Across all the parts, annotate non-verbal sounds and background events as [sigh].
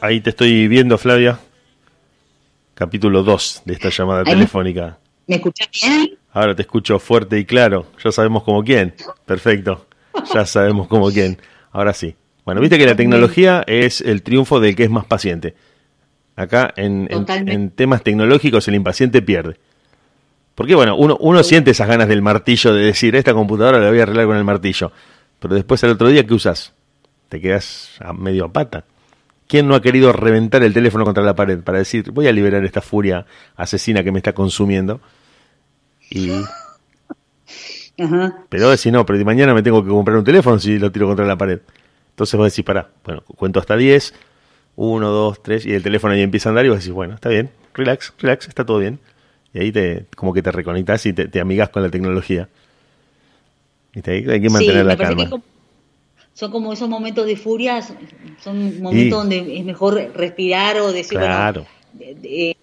Ahí te estoy viendo, Flavia. Capítulo 2 de esta llamada telefónica. ¿Me escuchas bien? Ahora te escucho fuerte y claro. Ya sabemos como quién. Perfecto. Ya sabemos como quién. Ahora sí. Bueno, viste que la tecnología es el triunfo del que es más paciente. Acá en, en, temas tecnológicos el impaciente pierde. Porque bueno, uno, uno siente esas ganas del martillo de decir, esta computadora la voy a arreglar con el martillo. Pero después al otro día, ¿qué usas? Te quedas a medio a pata. ¿Quién no ha querido reventar el teléfono contra la pared para decir, voy a liberar esta furia asesina que me está consumiendo? Y... Pero si no, pero mañana me tengo que comprar un teléfono si lo tiro contra la pared. Entonces vos decís, pará, bueno, cuento hasta 10, 1, 2, 3, y el teléfono ahí empieza a andar y vos decís, bueno, está bien, relax, relax, está todo bien. Y ahí te, como que te reconectas y te, te amigas con la tecnología. Y hay que mantener la calma son como esos momentos de furia, son momentos donde es mejor respirar o decir, claro. de,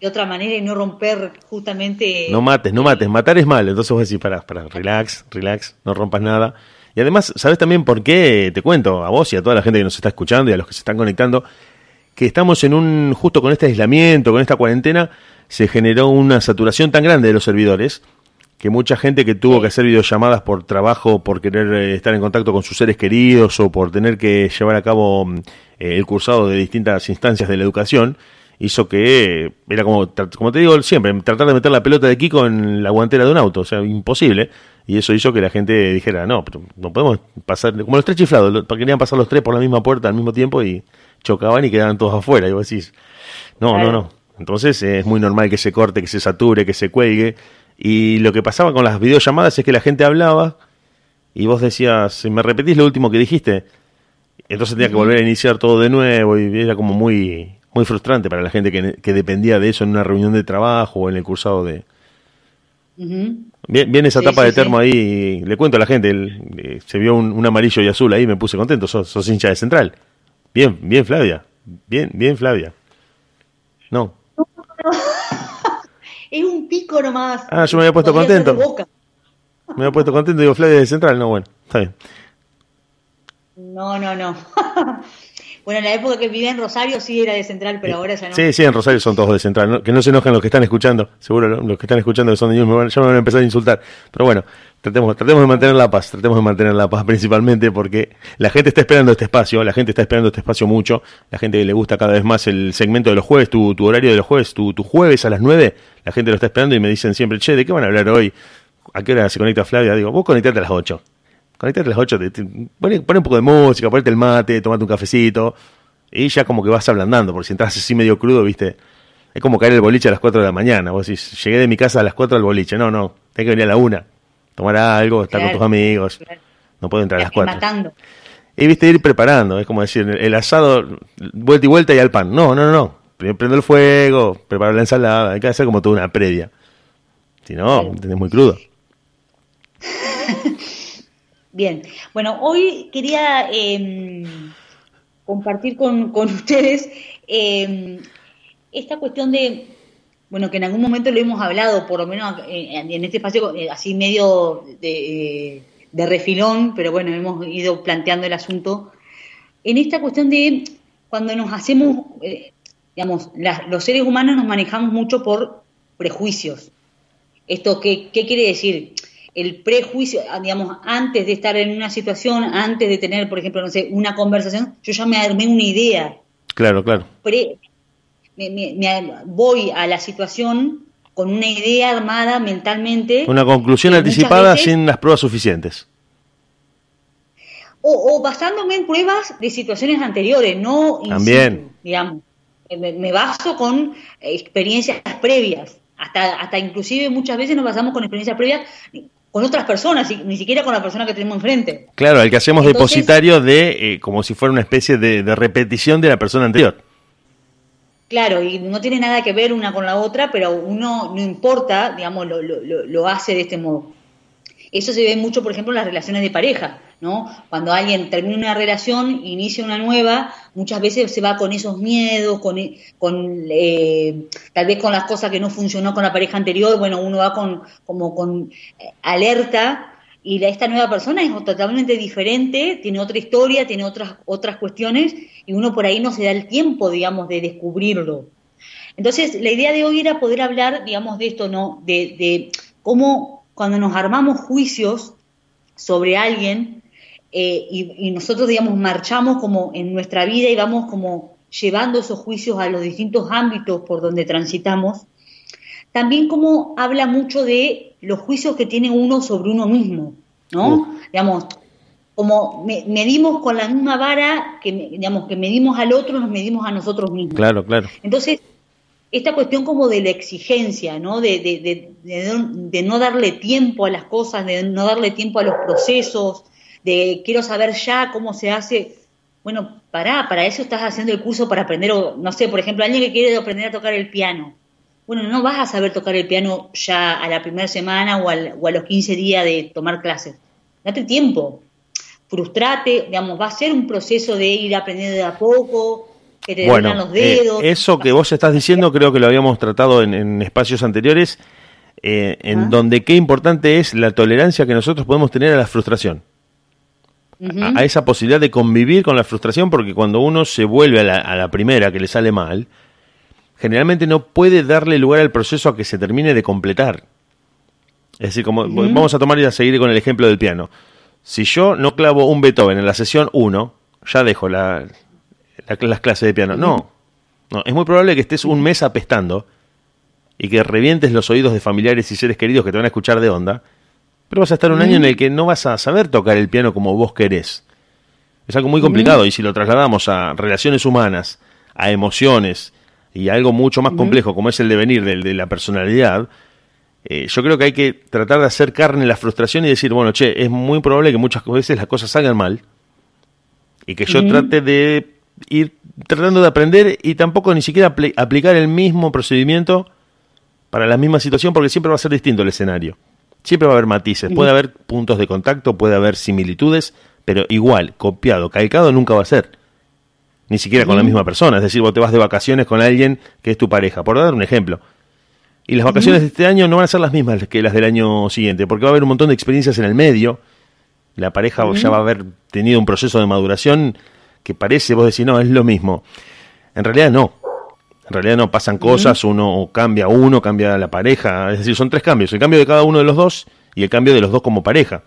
de, otra manera y no romper justamente... No mates, no mates, matar es mal, entonces vos decís, para, para, relax, relax, no rompas nada. Y además, ¿sabes también por qué? Te cuento a vos y a toda la gente que nos está escuchando y a los que se están conectando, que estamos en un, justo con este aislamiento, con esta cuarentena, se generó una saturación tan grande de los servidores que mucha gente que tuvo que hacer videollamadas por trabajo, por querer eh, estar en contacto con sus seres queridos o por tener que llevar a cabo mm, eh, el cursado de distintas instancias de la educación, hizo que era como, como te digo siempre, tratar de meter la pelota de Kiko en la guantera de un auto, o sea, imposible. Y eso hizo que la gente dijera, no, pero no podemos pasar, como los tres chiflados, querían pasar los tres por la misma puerta al mismo tiempo y chocaban y quedaban todos afuera. Y vos decís, no, no, no. Entonces es muy normal que se corte, que se sature, que se cuelgue. Y lo que pasaba con las videollamadas es que la gente hablaba y vos decías, ¿me repetís lo último que dijiste? Entonces tenía que volver a iniciar todo de nuevo y era como muy, muy frustrante para la gente que, dependía de eso en una reunión de trabajo o en el cursado de... Viene esa tapa de termo ahí, y le cuento a la gente, eh, se vio un, amarillo y azul ahí, me puse contento, sos, sos hincha de central. Bien, bien Flavia, bien, bien Flavia. No. [laughs] es un pico nomás. Ah, yo me había puesto contento. Me había puesto contento, digo, Flavia de Central, no, bueno, está bien. No, no, no. [laughs] bueno, en la época que vivía en Rosario sí era de Central, pero ahora ya no. Sí, sí, en Rosario son todos de Central. Que no se enojen los que están escuchando. Seguro los que están escuchando que son de ellos me van, ya me van a empezar a insultar. Pero bueno, tratemos, tratemos de mantener la paz. Tratemos de mantener la paz [laughs] principalmente porque la gente está esperando este espacio. La gente está esperando este espacio mucho. La gente le gusta cada vez más el segmento de los jueves, tu, tu horario de los jueves, tu, tu jueves a las 9 la gente lo está esperando y me dicen siempre, che, ¿de qué van a hablar hoy? ¿A qué hora se conecta Flavia? Digo, vos conectate a las 8. Conectate a las 8, te, pon, un poco de música, ponete el mate, tomate un cafecito, y ya como que vas ablandando, porque si entras así medio crudo, viste, es como caer el boliche a las 4 de la mañana. Vos decís, llegué de mi casa a las 4 al boliche. No, no, tengo que venir a la 1, tomar algo, estar con tus amigos. No puedo entrar a las 4. Y viste, ir preparando, es como decir, el asado, vuelta y vuelta y al pan. No, no, no, Primero prendo el fuego, preparo la ensalada, hay que hacer como toda una previa. Si no, tenés muy crudo. [laughs] Bien, bueno, hoy quería em, compartir con, ustedes em, esta cuestión de, bueno, que en algún momento lo hemos hablado, por lo menos eh, en, este espacio eh, así medio de, de refilón, pero bueno, hemos ido planteando el asunto, en esta cuestión de cuando nos hacemos, eh, digamos, los seres humanos nos manejamos mucho por prejuicios. ¿Esto qué, qué quiere decir? El prejuicio, ah, digamos, antes de estar en una situación, antes de tener, por ejemplo, no sé, una conversación, yo ya me armé una idea. Claro, claro. me, voy a la situación con una idea armada mentalmente. Una conclusión anticipada sin las pruebas suficientes. O, basándome en pruebas de situaciones anteriores, no También. digamos. Eh, me, baso con experiencias previas. Hasta, hasta inclusive muchas veces nos basamos con experiencias previas con otras personas, ni siquiera con la persona que tenemos enfrente. Claro, el que hacemos depositario de, eh, como si fuera una especie de, repetición de la persona anterior. Claro, y no tiene nada que ver una con la otra, pero uno no importa, digamos, lo, lo, lo hace de este modo. Eso se ve mucho, por ejemplo, en las relaciones de pareja, ¿no? Cuando alguien termina una relación, inicia una nueva, muchas veces se va con esos miedos, con, eh, tal vez con las cosas que no funcionó con la pareja anterior, bueno, uno va con como con eh, alerta y esta nueva persona es totalmente diferente, tiene otra historia, tiene otras, otras cuestiones, y uno por ahí no se da el tiempo, digamos, de descubrirlo. Entonces, la idea de hoy era poder hablar, digamos, de esto, ¿no? De cómo cuando nos armamos juicios sobre alguien eh, y, y, nosotros, digamos, marchamos como en nuestra vida y vamos como llevando esos juicios a los distintos ámbitos por donde transitamos, también como habla mucho de los juicios que tiene uno sobre uno mismo, ¿no? Digamos, como medimos con la misma vara que, digamos, que medimos al otro, nos medimos a nosotros mismos. Claro, claro. Entonces, esta cuestión como de la exigencia, ¿no? De, de, de, de, no darle tiempo a las cosas, de no darle tiempo a los procesos, de quiero saber ya cómo se hace. Bueno, para, para eso estás haciendo el curso para aprender, o, no sé, por ejemplo, alguien que quiere aprender a tocar el piano bueno, no vas a saber tocar el piano ya a la primera semana o, al, o a los 15 días de tomar clases. Date tiempo, frustrate, digamos, va a ser un proceso de ir aprendiendo de a poco, que te bueno, los dedos. Eh, eso que vos estás diciendo creo que lo habíamos tratado en, en espacios anteriores, eh, en ¿Ah? donde qué importante es la tolerancia que nosotros podemos tener a la frustración. Uh -huh. a, a, esa posibilidad de convivir con la frustración, porque cuando uno se vuelve a la, a la primera que le sale mal, generalmente no puede darle lugar al proceso a que se termine de completar. Es decir, como vamos a tomar y a seguir con el ejemplo del piano. Si yo no clavo un Beethoven en la sesión 1, ya dejo la, la, las clases de piano. No, no, es muy probable que estés un mes apestando y que revientes los oídos de familiares y seres queridos que te van a escuchar de onda, pero vas a estar un año en el que no vas a saber tocar el piano como vos querés. Es algo muy complicado y si lo trasladamos a relaciones humanas, a emociones, y algo mucho más complejo como es el devenir de, de la personalidad, eh, yo creo que hay que tratar de hacer carne la frustración y decir, bueno, che, es muy probable que muchas veces las cosas salgan mal y que yo trate de ir tratando de aprender y tampoco ni siquiera apl aplicar el mismo procedimiento para la misma situación porque siempre va a ser distinto el escenario. Siempre va a haber matices, puede haber puntos de contacto, puede haber similitudes, pero igual, copiado, calcado nunca va a ser ni siquiera con la misma persona. Es decir, vos te vas de vacaciones con alguien que es tu pareja, por dar un ejemplo. Y las vacaciones de este año no van a ser las mismas que las del año siguiente, porque va a haber un montón de experiencias en el medio. La pareja ya va a haber tenido un proceso de maduración que parece, vos decís, no, es lo mismo. En realidad no. En realidad no, pasan cosas, uno cambia uno, cambia la pareja. Es decir, son tres cambios. El cambio de cada uno de los dos y el cambio de los dos como pareja.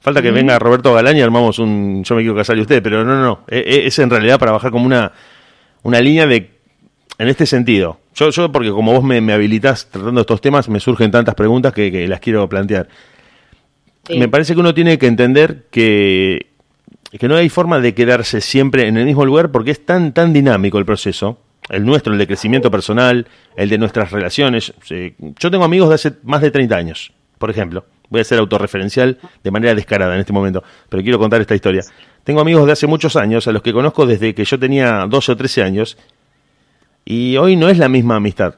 Falta que venga Roberto Galán y armamos un yo me quiero casar y usted, pero no, no, no. E, e, es en realidad para bajar como una, una línea de. En este sentido. Yo, yo porque como vos me, me habilitas tratando estos temas, me surgen tantas preguntas que, que las quiero plantear. Sí. Me parece que uno tiene que entender que, que no hay forma de quedarse siempre en el mismo lugar porque es tan, tan dinámico el proceso. El nuestro, el de crecimiento personal, el de nuestras relaciones. Yo tengo amigos de hace más de 30 años, por ejemplo voy a ser autorreferencial de manera descarada en este momento, pero quiero contar esta historia. Tengo amigos de hace muchos años, a los que conozco desde que yo tenía 12 o 13 años, y hoy no es la misma amistad.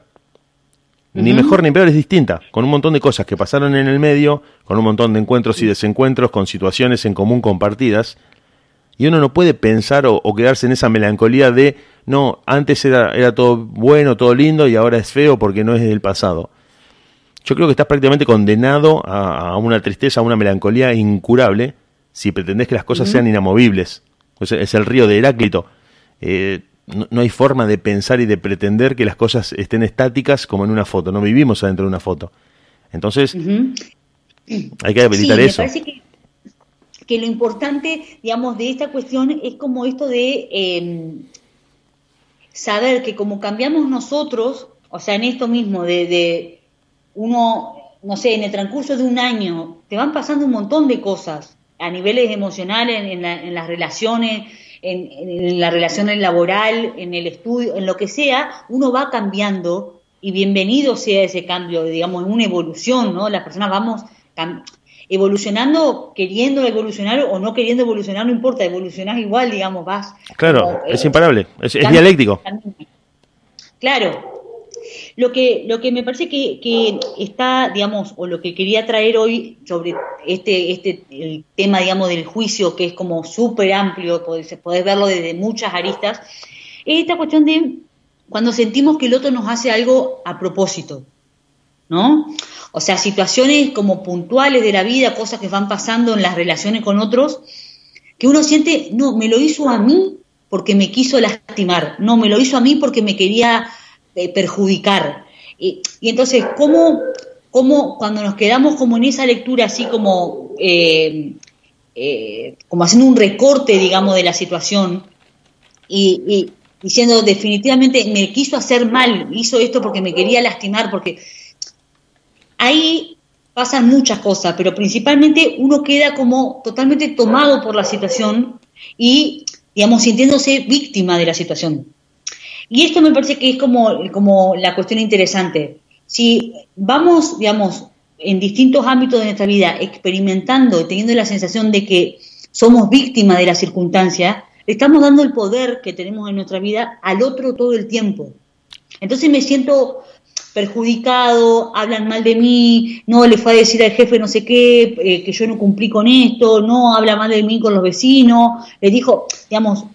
Ni mejor ni peor, es distinta, con un montón de cosas que pasaron en el medio, con un montón de encuentros y desencuentros, con situaciones en común compartidas, y uno no puede pensar o, o quedarse en esa melancolía de, no, antes era, era todo bueno, todo lindo, y ahora es feo porque no es del pasado yo creo que estás prácticamente condenado a, a, una tristeza, a una melancolía incurable si pretendés que las cosas sean inamovibles. Es, es, el río de Heráclito. Eh, no, no, hay forma de pensar y de pretender que las cosas estén estáticas como en una foto. No vivimos adentro de una foto. Entonces, uh -huh. hay que habilitar sí, eso. Me parece que, que, lo importante, digamos, de esta cuestión es como esto de eh, saber que como cambiamos nosotros, o sea, en esto mismo, de, de uno, no sé, en el transcurso de un año, te van pasando un montón de cosas a niveles emocionales, en, en, la, en las relaciones, en, en, la relación laboral, en el estudio, en lo que sea, uno va cambiando y bienvenido sea ese cambio, digamos, en una evolución, ¿no? Las personas vamos evolucionando, queriendo evolucionar o no queriendo evolucionar, no importa, evolucionar igual, digamos, vas. Claro, como, es eh, imparable, es, es dialéctico. Claro, lo que, lo que me parece que, que, está, digamos, o lo que quería traer hoy sobre este, este el tema, digamos, del juicio, que es como súper amplio, podés, podés verlo desde muchas aristas, es esta cuestión de cuando sentimos que el otro nos hace algo a propósito, ¿no? O sea, situaciones como puntuales de la vida, cosas que van pasando en las relaciones con otros, que uno siente, no, me lo hizo a mí porque me quiso lastimar, no, me lo hizo a mí porque me quería eh, perjudicar. Y, entonces, ¿cómo, ¿cómo, cuando nos quedamos como en esa lectura así como, eh, eh, como haciendo un recorte, digamos, de la situación y diciendo definitivamente me quiso hacer mal, hizo esto porque me quería lastimar, porque ahí pasan muchas cosas, pero principalmente uno queda como totalmente tomado por la situación y, digamos, sintiéndose víctima de la situación. Y esto me parece que es como, como la cuestión interesante. Si vamos, digamos, en distintos ámbitos de nuestra vida experimentando teniendo la sensación de que somos víctimas de la circunstancia, le estamos dando el poder que tenemos en nuestra vida al otro todo el tiempo. Entonces me siento perjudicado, hablan mal de mí, no le fue a decir al jefe no sé qué, eh, que yo no cumplí con esto, no habla mal de mí con los vecinos, le dijo, digamos,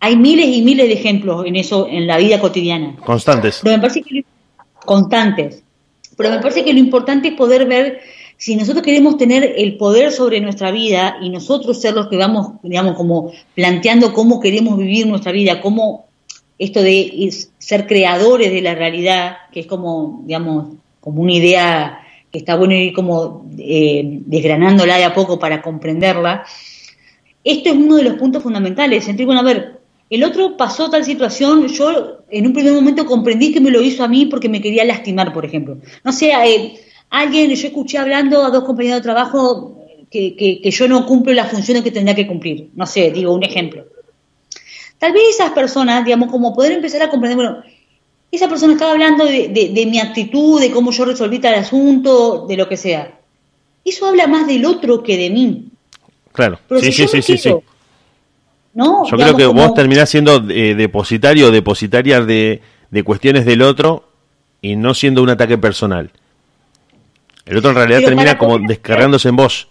hay miles y miles de ejemplos en eso en la vida cotidiana. Constantes. Pero me parece que constantes. Pero me parece que lo importante es poder ver si nosotros queremos tener el poder sobre nuestra vida y nosotros ser los que vamos, digamos, como planteando cómo queremos vivir nuestra vida, cómo esto de ser creadores de la realidad, que es como, digamos, como una idea que está bueno ir como eh, desgranándola de a poco para comprenderla, esto es uno de los puntos fundamentales. Sentir, bueno, a ver, el otro pasó tal situación, yo en un primer momento comprendí que me lo hizo a mí porque me quería lastimar, por ejemplo. No sé, eh, alguien, yo escuché hablando a dos compañeros de trabajo que, que yo no cumplo las funciones que tendría que cumplir. No sé, digo un ejemplo. Tal vez esas personas, digamos, como poder empezar a comprender, bueno, esa persona estaba hablando de, mi actitud, de cómo yo resolví tal asunto, de lo que sea. Eso habla más del otro que de mí. Claro, sí, sí, sí, sí, ¿no? Yo creo que vos terminás siendo eh, depositario o depositaria de, de cuestiones del otro y no siendo un ataque personal. El otro en realidad termina como descargándose en vos.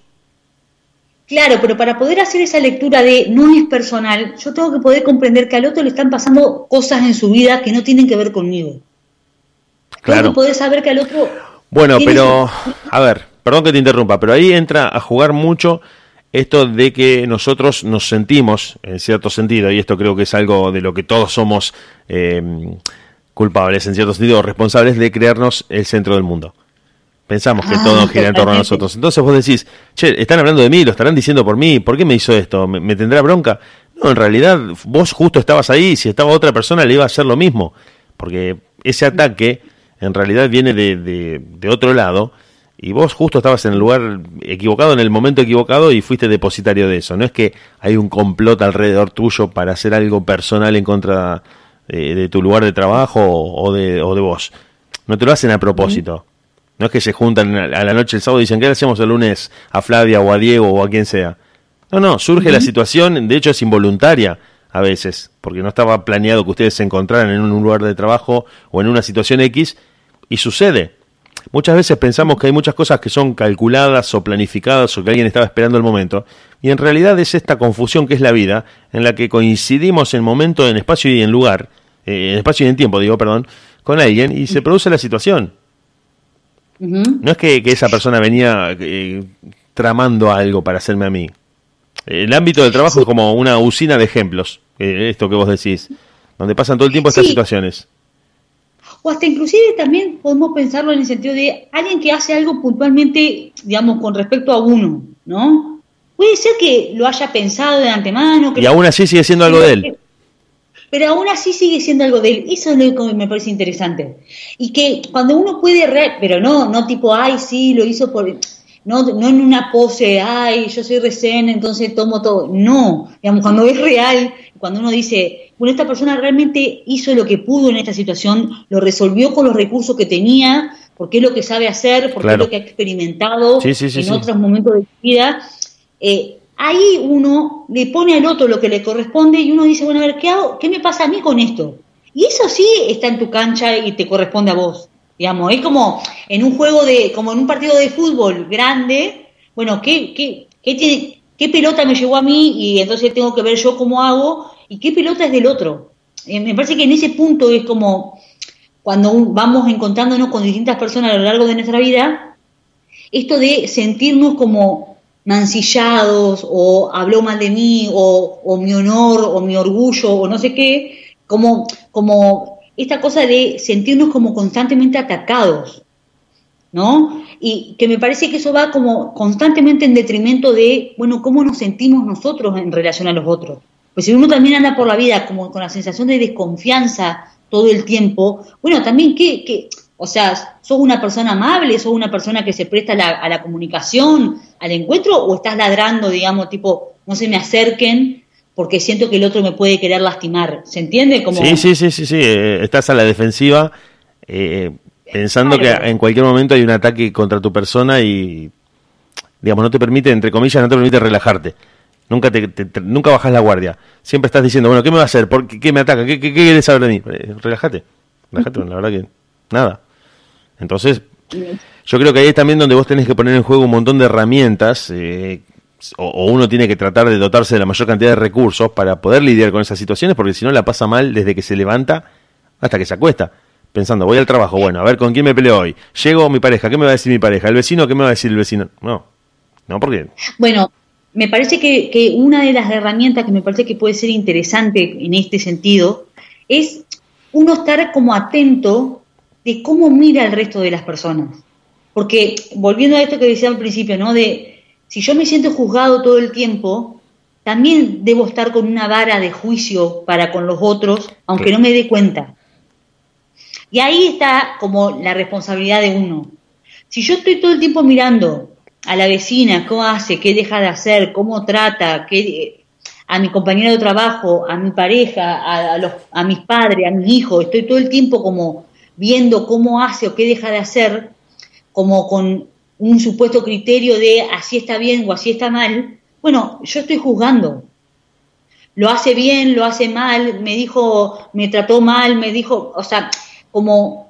Claro, pero para poder hacer esa lectura de no es personal, yo tengo que poder comprender que al otro le están pasando cosas en su vida que no tienen que ver conmigo. Claro. Tengo que poder saber que al otro. Bueno, pero, a ver, perdón que te interrumpa, pero ahí entra a jugar mucho esto de que nosotros nos sentimos, en cierto sentido, y esto creo que es algo de lo que todos somos eh, culpables, en cierto sentido, responsables de crearnos el centro del mundo. Pensamos que todo ah, gira en torno a nosotros. Entonces vos decís, che, están hablando de mí, lo estarán diciendo por mí, ¿por qué me hizo esto? ¿Me, tendrá bronca? No, en realidad vos justo estabas ahí y si estaba otra persona le iba a hacer lo mismo. Porque ese ataque en realidad viene de, de, otro lado y vos justo estabas en el lugar equivocado, en el momento equivocado y fuiste depositario de eso. No es que hay un complot alrededor tuyo para hacer algo personal en contra de, de tu lugar de trabajo o de, o de vos. No te lo hacen a propósito. No es que se juntan a la noche el sábado y dicen, ¿qué hacemos el lunes a Flavia o a Diego o a quien sea? No, no, surge la situación, de hecho es involuntaria a veces, porque no estaba planeado que ustedes se encontraran en un lugar de trabajo o en una situación X y sucede. Muchas veces pensamos que hay muchas cosas que son calculadas o planificadas o que alguien estaba esperando el momento, y en realidad es esta confusión que es la vida, en la que coincidimos en momento, en espacio y en lugar, eh, en espacio y en tiempo, digo, perdón, con alguien y se produce la situación. No es que, esa persona venía eh, tramando algo para hacerme a mí. El ámbito del trabajo es como una usina de ejemplos, eh, esto que vos decís, donde pasan todo el tiempo estas situaciones. O hasta inclusive también podemos pensarlo en el sentido de alguien que hace algo puntualmente, digamos, con respecto a uno, ¿no? Puede ser que lo haya pensado de antemano. y aún así sigue siendo algo de él pero aún así sigue siendo algo de él. Eso es lo que me parece interesante. Y que cuando uno puede, pero no, no tipo, ay, sí, lo hizo por... No, no en una pose, ay, yo soy recén, entonces tomo todo. No, digamos, cuando es real, cuando uno dice, bueno, esta persona realmente hizo lo que pudo en esta situación, lo resolvió con los recursos que tenía, porque es lo que sabe hacer, porque es lo que ha experimentado en otros momentos de su vida. Eh, ahí uno le pone al otro lo que le corresponde y uno dice, bueno, a ver, ¿qué hago? ¿Qué me pasa a mí con esto? Y eso sí está en tu cancha y te corresponde a vos. Digamos, es como en un juego de, como en un partido de fútbol grande, bueno, ¿qué, qué, qué, qué pelota me llegó a mí? Y entonces tengo que ver yo cómo hago y qué pelota es del otro. Eh, me parece que en ese punto es como cuando vamos encontrándonos con distintas personas a lo largo de nuestra vida, esto de sentirnos como mancillados o habló mal de mí o, mi honor o mi orgullo o no sé qué, como, como esta cosa de sentirnos como constantemente atacados, ¿no? Y que me parece que eso va como constantemente en detrimento de, bueno, cómo nos sentimos nosotros en relación a los otros. Pues si uno también anda por la vida como con la sensación de desconfianza todo el tiempo, bueno, también que, que o sea, ¿sos una persona amable? ¿Sos una persona que se presta a la, a la comunicación, al encuentro? ¿O estás ladrando, digamos, tipo, no se me acerquen porque siento que el otro me puede querer lastimar? ¿Se entiende? Como... Sí, sí, sí, sí, sí. Eh, estás a la defensiva eh, pensando que en cualquier momento hay un ataque contra tu persona y, digamos, no te permite, entre comillas, no te permite relajarte. Nunca, te, nunca bajas la guardia. Siempre estás diciendo, bueno, ¿qué me va a hacer? ¿Por qué, me ataca? ¿Qué, qué, quieres saber de mí? Eh, relájate. Relájate, la verdad que nada. Entonces, yo creo que ahí es también donde vos tenés que poner en juego un montón de herramientas, eh, o, uno tiene que tratar de dotarse de la mayor cantidad de recursos para poder lidiar con esas situaciones, porque si no la pasa mal desde que se levanta hasta que se acuesta. Pensando, voy al trabajo, bueno, a ver con quién me peleo hoy. Llego mi pareja, ¿qué me va a decir mi pareja? ¿El vecino qué me va a decir el vecino? No, no, porque. Bueno, me parece que, que, una de las herramientas que me parece que puede ser interesante en este sentido es uno estar como atento de cómo mira el resto de las personas. Porque volviendo a esto que decía al principio, ¿no? De si yo me siento juzgado todo el tiempo, también debo estar con una vara de juicio para con los otros, aunque no me dé cuenta. Y ahí está como la responsabilidad de uno. Si yo estoy todo el tiempo mirando a la vecina, cómo hace, qué deja de hacer, cómo trata, qué, a mi compañero de trabajo, a mi pareja, a, los, a mis padres, a mis hijos, estoy todo el tiempo como viendo cómo hace o qué deja de hacer, como con un supuesto criterio de así está bien o así está mal, bueno, yo estoy juzgando. Lo hace bien, lo hace mal, me dijo, me trató mal, me dijo, o sea, como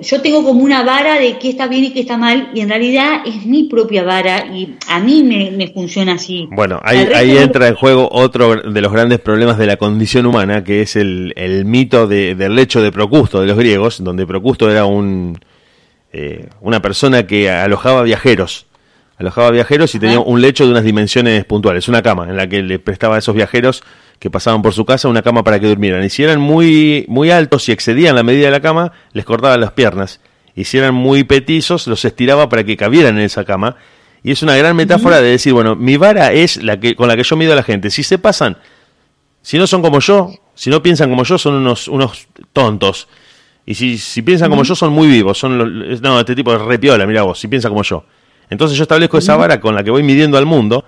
yo tengo como una vara de qué está bien y qué está mal, y en realidad es mi propia vara y a mí me, funciona así. Bueno, ahí, ahí entra en juego otro de los grandes problemas de la condición humana, que es el, el mito de, del lecho de Procusto de los griegos, donde Procusto era un, eh, una persona que alojaba viajeros. Alojaba viajeros y tenía un lecho de unas dimensiones puntuales, una cama en la que le prestaba a esos viajeros que pasaban por su casa una cama para que durmieran. Y si eran muy, muy altos y excedían la medida de la cama, les cortaba las piernas. Y si eran muy petizos, los estiraba para que cabieran en esa cama. Y es una gran metáfora de decir, bueno, mi vara es la que con la que yo mido a la gente. Si se pasan, si no son como yo, si no piensan como yo, son unos, unos tontos. Y si, si piensan como yo, son muy vivos. Son no, este tipo es repiola, mira vos, si piensa como yo. Entonces yo establezco esa vara con la que voy midiendo al mundo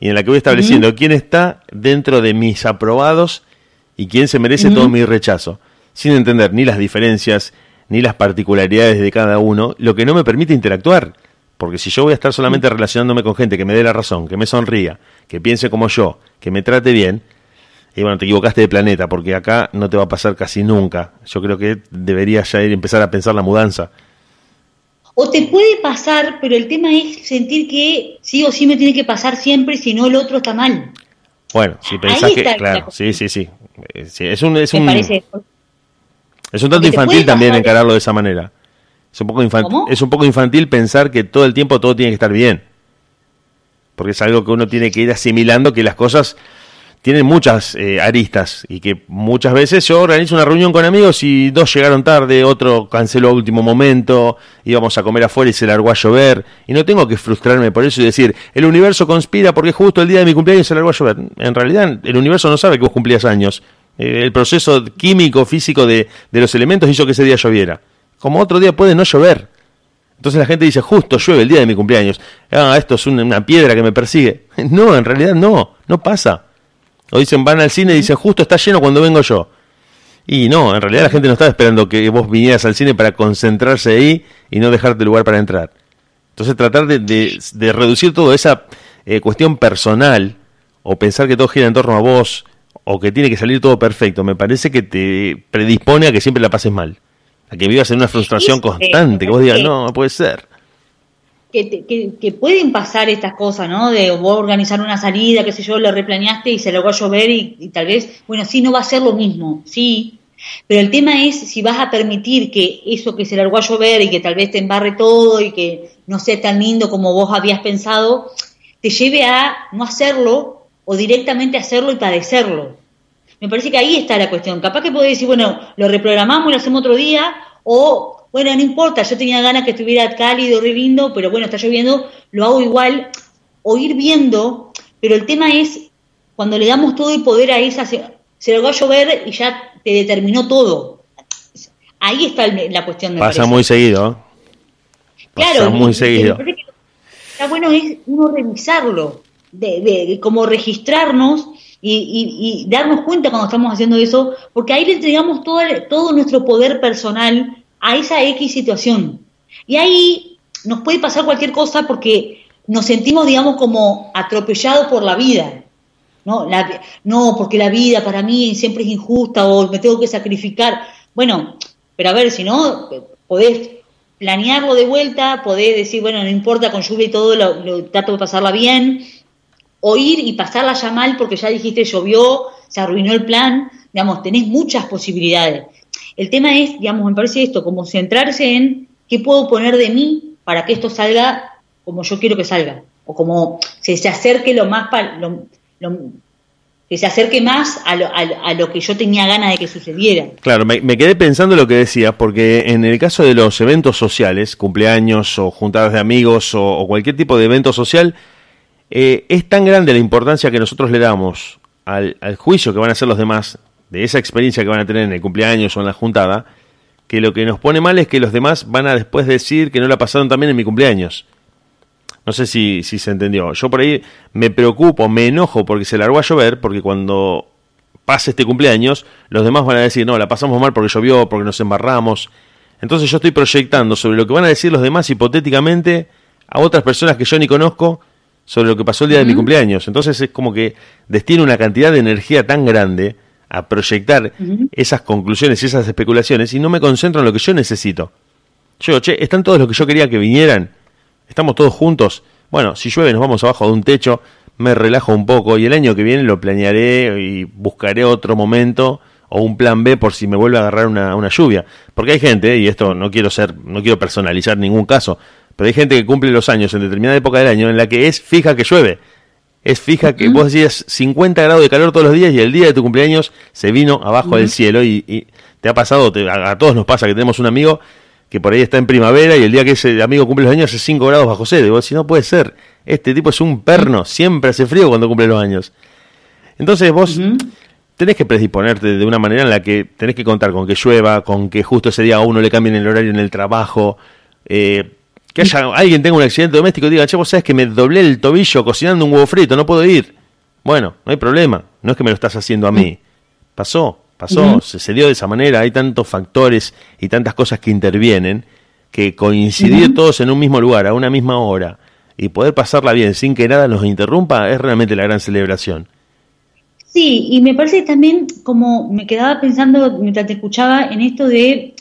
y en la que voy estableciendo quién está dentro de mis aprobados y quién se merece todo mi rechazo, sin entender ni las diferencias ni las particularidades de cada uno, lo que no me permite interactuar. Porque si yo voy a estar solamente relacionándome con gente que me dé la razón, que me sonría, que piense como yo, que me trate bien, y bueno, te equivocaste de planeta, porque acá no te va a pasar casi nunca. Yo creo que deberías ya ir a empezar a pensar la mudanza. O te puede pasar, pero el tema es sentir que sí o sí me tiene que pasar siempre, si no el otro está mal. Bueno, si pensás que, claro, sí, sí, sí, Es un, es un, es un tanto infantil también encararlo de esa manera. Es un poco infantil, es un poco infantil pensar que todo el tiempo todo tiene que estar bien. Porque es algo que uno tiene que ir asimilando que las cosas tienen muchas eh, aristas y que muchas veces yo organizo una reunión con amigos y dos llegaron tarde, otro canceló a último momento, íbamos a comer afuera y se largó a llover y no tengo que frustrarme por eso y decir, el universo conspira porque justo el día de mi cumpleaños se largó a llover. En realidad el universo no sabe que vos cumplías años. Eh, el proceso químico, físico de, de los elementos hizo que ese día lloviera. Como otro día puede no llover. Entonces la gente dice, justo llueve el día de mi cumpleaños. Ah, esto es una piedra que me persigue. [laughs] No, en realidad no, no pasa. O dicen, van al cine y dicen, justo está lleno cuando vengo yo. Y no, en realidad la gente no estaba esperando que vos vinieras al cine para concentrarse ahí y no dejarte lugar para entrar. Entonces tratar de, de, reducir toda esa eh, cuestión personal o pensar que todo gira en torno a vos o que tiene que salir todo perfecto, me parece que te predispone a que siempre la pases mal. A que vivas en una frustración constante, que vos digas, no, no puede ser que, que, pueden pasar estas cosas, ¿no? De vos organizar una salida, qué sé yo, lo replaneaste y se lo va a llover y, tal vez, bueno, sí, no va a ser lo mismo, sí, Pero el tema es si vas a permitir que eso que se largó a llover y que tal vez te embarre todo y que no sea tan lindo como vos habías pensado, te lleve a no hacerlo o directamente hacerlo y padecerlo. Me parece que ahí está la cuestión. Capaz que podés decir, bueno, lo reprogramamos y lo hacemos otro día, o, bueno, no importa, yo tenía ganas que estuviera cálido, re lindo, pero bueno, está lloviendo, lo hago igual, o ir viendo, pero el tema es cuando le damos todo el poder a esa, se, lo va a llover y ya te determinó todo. Ahí está la cuestión. Me Pasa muy seguido. Pasa claro, muy seguido. está bueno es uno revisarlo, de, como registrarnos y, darnos cuenta cuando estamos haciendo eso, porque ahí le entregamos todo, todo nuestro poder personal a esa X situación. Y ahí nos puede pasar cualquier cosa porque nos sentimos, digamos, como atropellados por la vida. ¿no? no, porque la vida para mí siempre es injusta o me tengo que sacrificar. Bueno, pero a ver, si no, podés planearlo de vuelta, podés decir, bueno, no importa, con lluvia y todo, lo, trato de pasarla bien, o ir y pasarla ya mal porque ya dijiste llovió, se arruinó el plan, digamos, tenés muchas posibilidades. El tema es, digamos, me parece esto, como centrarse en qué puedo poner de mí para que esto salga como yo quiero que salga, o como se, se acerque lo más, lo, que se acerque más a lo, a, lo, que yo tenía ganas de que sucediera. Claro, me, quedé pensando lo que decías, porque en el caso de los eventos sociales, cumpleaños o juntadas de amigos o, cualquier tipo de evento social, eh, es tan grande la importancia que nosotros le damos al, al, juicio que van a hacer los demás, de esa experiencia que van a tener en el cumpleaños o en la juntada, que lo que nos pone mal es que los demás van a después decir que no la pasaron también en mi cumpleaños. No sé si, si se entendió. Yo por ahí me preocupo, me enojo porque se largó a llover, porque cuando pase este cumpleaños, los demás van a decir, no, la pasamos mal porque llovió, porque nos embarramos. Entonces yo estoy proyectando sobre lo que van a decir los demás hipotéticamente a otras personas que yo ni conozco sobre lo que pasó el día de mi cumpleaños. Entonces es como que destino una cantidad de energía tan grande a proyectar esas conclusiones y esas especulaciones y no me concentro en lo que yo necesito. Yo, che, están todos los que yo quería que vinieran estamos todos juntos. Bueno, si llueve nos vamos abajo de un techo, me relajo un poco y el año que viene lo planearé y buscaré otro momento o un plan B por si me vuelve a agarrar una, una lluvia. Porque hay gente, y esto no quiero ser, no quiero personalizar ningún caso, pero hay gente que cumple los años en determinada época del año en la que es fija que llueve. Es fija que vos decías 50 grados de calor todos los días y el día de tu cumpleaños se vino abajo del cielo y, te ha pasado, a, todos nos pasa que tenemos un amigo que por ahí está en primavera y el día que ese amigo cumple los años hace 5 grados bajo cero. Y vos si no puede ser, este tipo es un perno, siempre hace frío cuando cumple los años. Entonces vos tenés que predisponerte de una manera en la que tenés que contar con que llueva, con que justo ese día a uno le cambien el horario en el trabajo, eh, que haya alguien tenga un accidente doméstico y diga, che, vos sabes que me doblé el tobillo cocinando un huevo frito, no puedo ir. Bueno, no hay problema, no es que me lo estás haciendo a mí. Pasó, pasó, se, dio de esa manera, hay tantos factores y tantas cosas que intervienen que coincidir todos en un mismo lugar, a una misma hora, y poder pasarla bien sin que nada nos interrumpa, es realmente la gran celebración. Sí, y me parece también, como me quedaba pensando mientras te escuchaba, en esto de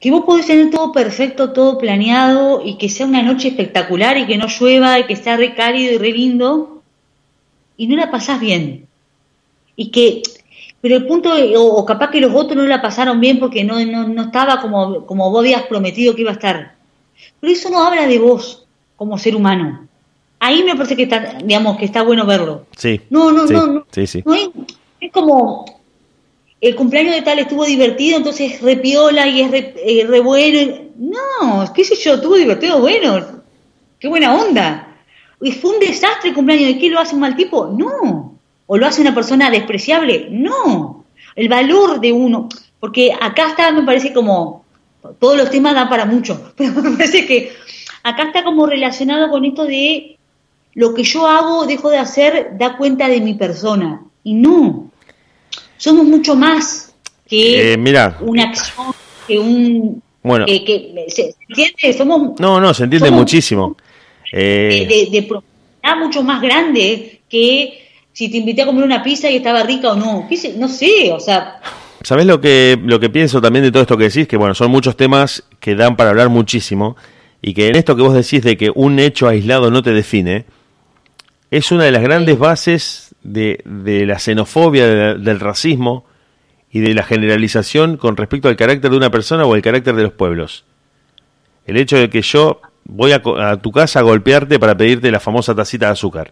que vos podés tener todo perfecto, todo planeado, y que sea una noche espectacular, y que no llueva, y que sea re cálido y re lindo, y no la pasás bien y que pero el punto, o, capaz que los otros no la pasaron bien porque no, no, estaba como, como vos habías prometido que iba a estar. Pero eso no habla de vos como ser humano. Ahí me parece que está, digamos, que está bueno verlo. Sí. No, no, no, no. es, es, como el cumpleaños de tal estuvo divertido, entonces es repiola y es re, eh, re bueno. No, qué sé yo, estuvo divertido, bueno. Qué buena onda. Y fue un desastre el cumpleaños. ¿De qué lo hace un mal tipo? No o lo hace una persona despreciable. No, el valor de uno, porque acá está, me parece como, todos los temas dan para mucho, [laughs] pero me parece que acá está como relacionado con esto de lo que yo hago, dejo de hacer, da cuenta de mi persona. Y no, somos mucho más que eh, una acción, que un... Bueno. Que, ¿se, entiende? Somos... No, no, se entiende muchísimo. De, de, de, mucho más grande que si te invité a comer una pizza y estaba rica o no. No sé, o sea... ¿Sabes lo que, lo que pienso también de todo esto que decís? Que bueno, son muchos temas que dan para hablar muchísimo y que en esto que vos decís de que un hecho aislado no te define, es una de las grandes bases de, de la xenofobia, del racismo y de la generalización con respecto al carácter de una persona o el carácter de los pueblos. El hecho de que yo voy a, tu casa a golpearte para pedirte la famosa tacita de azúcar.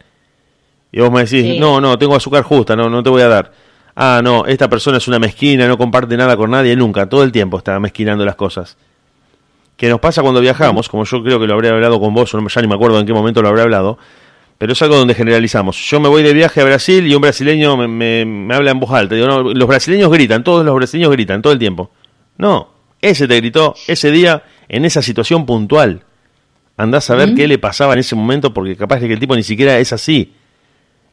Y vos me decís, no, no, tengo azúcar justa, no, no te voy a dar. Ah, no, esta persona es una mezquina, no comparte nada con nadie nunca, todo el tiempo está mezquinando las cosas. ¿Qué nos pasa cuando viajamos? Como yo creo que lo habré hablado con vos, ya ni me acuerdo en qué momento lo habré hablado, pero es algo donde generalizamos. Yo me voy de viaje a Brasil y un brasileño me, me, habla en voz alta. Digo, no, los brasileños gritan, todos los brasileños gritan todo el tiempo. No, ese te gritó ese día en esa situación puntual. Andás a ver qué le pasaba en ese momento porque capaz de que el tipo ni siquiera es así.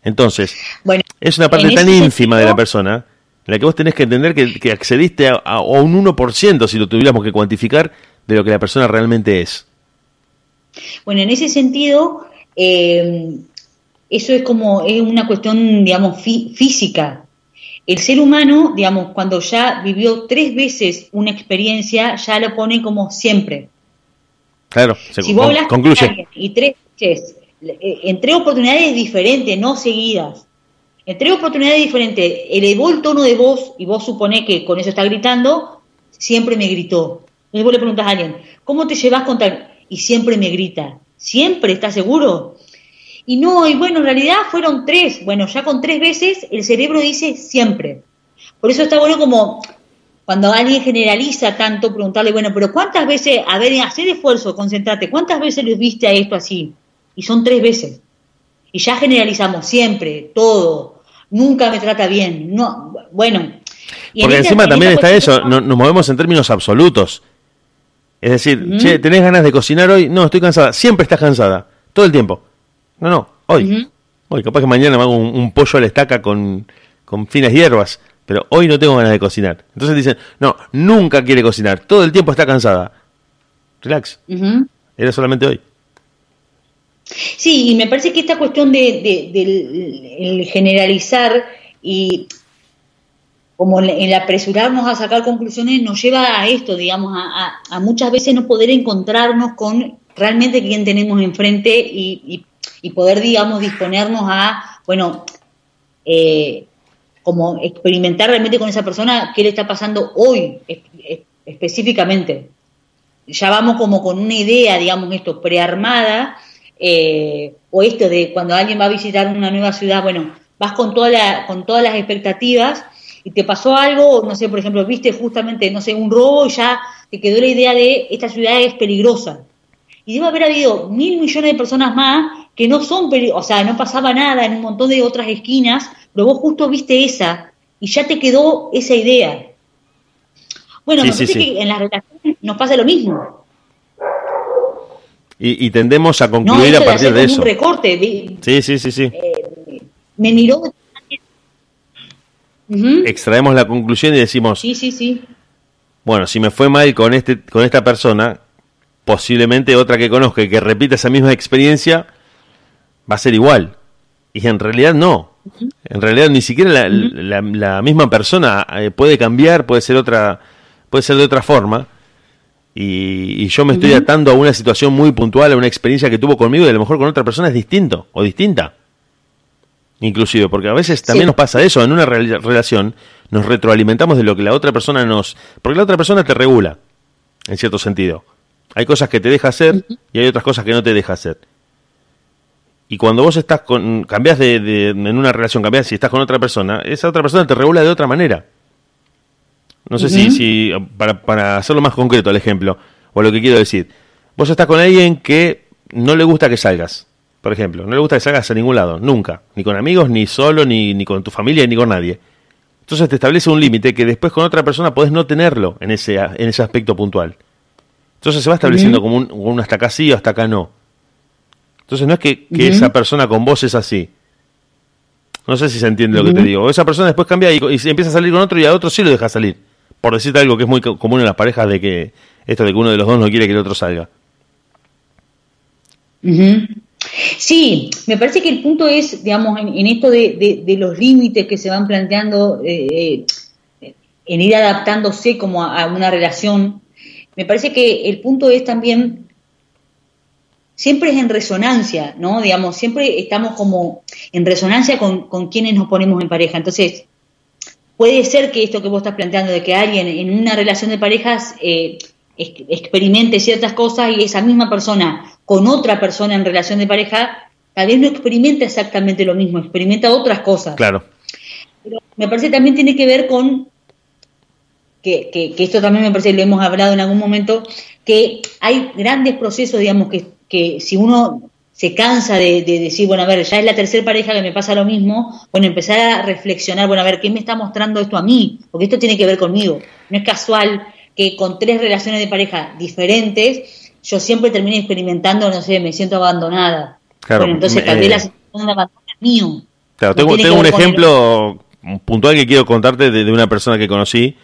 Entonces, bueno, es una parte tan ínfima de la persona en la que vos tenés que entender que, accediste a, un 1% si lo tuviéramos que cuantificar de lo que la persona realmente es. Bueno, en ese sentido, eh, eso es como, es una cuestión, digamos, física. El ser humano, digamos, cuando ya vivió tres veces una experiencia, ya lo pone como siempre. Claro, si vos hablas concluye. y tres veces, eh, en tres oportunidades diferentes, no seguidas, en tres oportunidades diferentes, elevó el tono de voz y vos suponés que con eso está gritando, siempre me gritó. Y vos le preguntas a alguien, ¿cómo te llevas con tal? Y siempre me grita. ¿Siempre? ¿Estás seguro? Y no, y bueno, en realidad fueron tres. Bueno, ya con tres veces el cerebro dice siempre. Por eso está bueno como cuando alguien generaliza tanto, preguntarle, bueno, pero ¿cuántas veces, a ver, hacer esfuerzo, concentrate, ¿cuántas veces le viste a esto así? Y son tres veces. Y ya generalizamos siempre, todo, nunca me trata bien. No, bueno. Porque encima también está eso, nos movemos en términos absolutos. Es decir, che, ¿tenés ganas de cocinar hoy? No, estoy cansada. Siempre estás cansada. Todo el tiempo. No, no, hoy. Hoy, capaz que mañana me hago un, pollo a la estaca con, finas hierbas. Pero hoy no tengo ganas de cocinar. Entonces dicen, no, nunca quiere cocinar. Todo el tiempo está cansada. Relax. Era solamente hoy. Sí, y me parece que esta cuestión de, de, generalizar y como el apresurarnos a sacar conclusiones nos lleva a esto, digamos, a, muchas veces no poder encontrarnos con realmente quién tenemos enfrente y, poder, digamos, disponernos a, bueno, eh, como experimentar realmente con esa persona qué le está pasando hoy específicamente. Ya vamos como con una idea, digamos, esto prearmada, eh, o esto de cuando alguien va a visitar una nueva ciudad, bueno, vas con, toda la, con todas las expectativas y te pasó algo, no sé, por ejemplo, viste justamente, no sé, un robo y ya te quedó la idea de esta ciudad es peligrosa. Y debe haber habido mil millones de personas más que no son o sea, no pasaba nada en un montón de otras esquinas, pero vos justo viste esa y ya te quedó esa idea. Bueno, me parece que en las relaciones nos pasa lo mismo. Y, tendemos a concluir a partir de, eso. Un recorte. Sí, sí, sí, sí. Eh, me miró extraemos la conclusión y decimos, sí, sí, sí. Bueno, si me fue mal con este con esta persona, posiblemente otra que conozca y que repita esa misma experiencia va a ser igual. Y en realidad no. En realidad ni siquiera la, misma persona eh, puede cambiar, puede ser otra, puede ser de otra forma. Y, yo me estoy atando a una situación muy puntual, a una experiencia que tuvo conmigo y a lo mejor con otra persona es distinto o distinta inclusive, porque a veces también nos pasa eso, en una relación nos retroalimentamos de lo que la otra persona nos... Porque la otra persona te regula, en cierto sentido. Hay cosas que te deja hacer y hay otras cosas que no te deja hacer. Y cuando vos estás con, cambias de, en una relación, cambias si estás con otra persona, esa otra persona te regula de otra manera. No sé si, si para, para hacerlo más concreto el ejemplo, o lo que quiero decir, vos estás con alguien que no le gusta que salgas por ejemplo. No le gusta que salgas a ningún lado, nunca. Ni con amigos, ni solo, ni, ni con tu familia, ni con nadie. Entonces te establece un límite que después con otra persona podés no tenerlo en ese, en ese aspecto puntual. Entonces se va estableciendo como un, hasta acá sí o hasta acá no. Entonces no es que, esa persona con vos es así. No sé si se entiende lo que te digo. esa persona después cambia y, y, empieza a salir con otro y a otro sí lo deja salir. Por decirte algo que es muy común en las parejas de que esto de que uno de los dos no quiere que el otro salga. Sí, me parece que el punto es, digamos, en, esto de, los límites que se van planteando, eh, eh, en ir adaptándose como a, una relación, me parece que el punto es también siempre es en resonancia, ¿no? Digamos, siempre estamos como en resonancia con, con quienes nos ponemos en pareja. Entonces, puede ser que esto que vos estás planteando, de que alguien en una relación de parejas eh, experimente ciertas cosas y esa misma persona con otra persona en relación de pareja, tal vez no experimenta exactamente lo mismo, experimenta otras cosas. Claro. Pero me parece que también tiene que ver con, que, que, que esto también me parece, lo hemos hablado en algún momento, que hay grandes procesos, digamos, que, que si uno se cansa de, decir, bueno, a ver, ya es la tercera pareja que me pasa lo mismo, bueno, empezar a reflexionar, bueno, a ver, ¿qué me está mostrando esto a mí? Porque esto tiene que ver conmigo. No es casual que con tres relaciones de pareja diferentes, yo siempre termine experimentando, no sé, me siento abandonada. Claro, bueno, entonces tal vez la sensación de abandono mío. Claro, tengo, tengo un ejemplo puntual que quiero contarte de, una persona que conocí,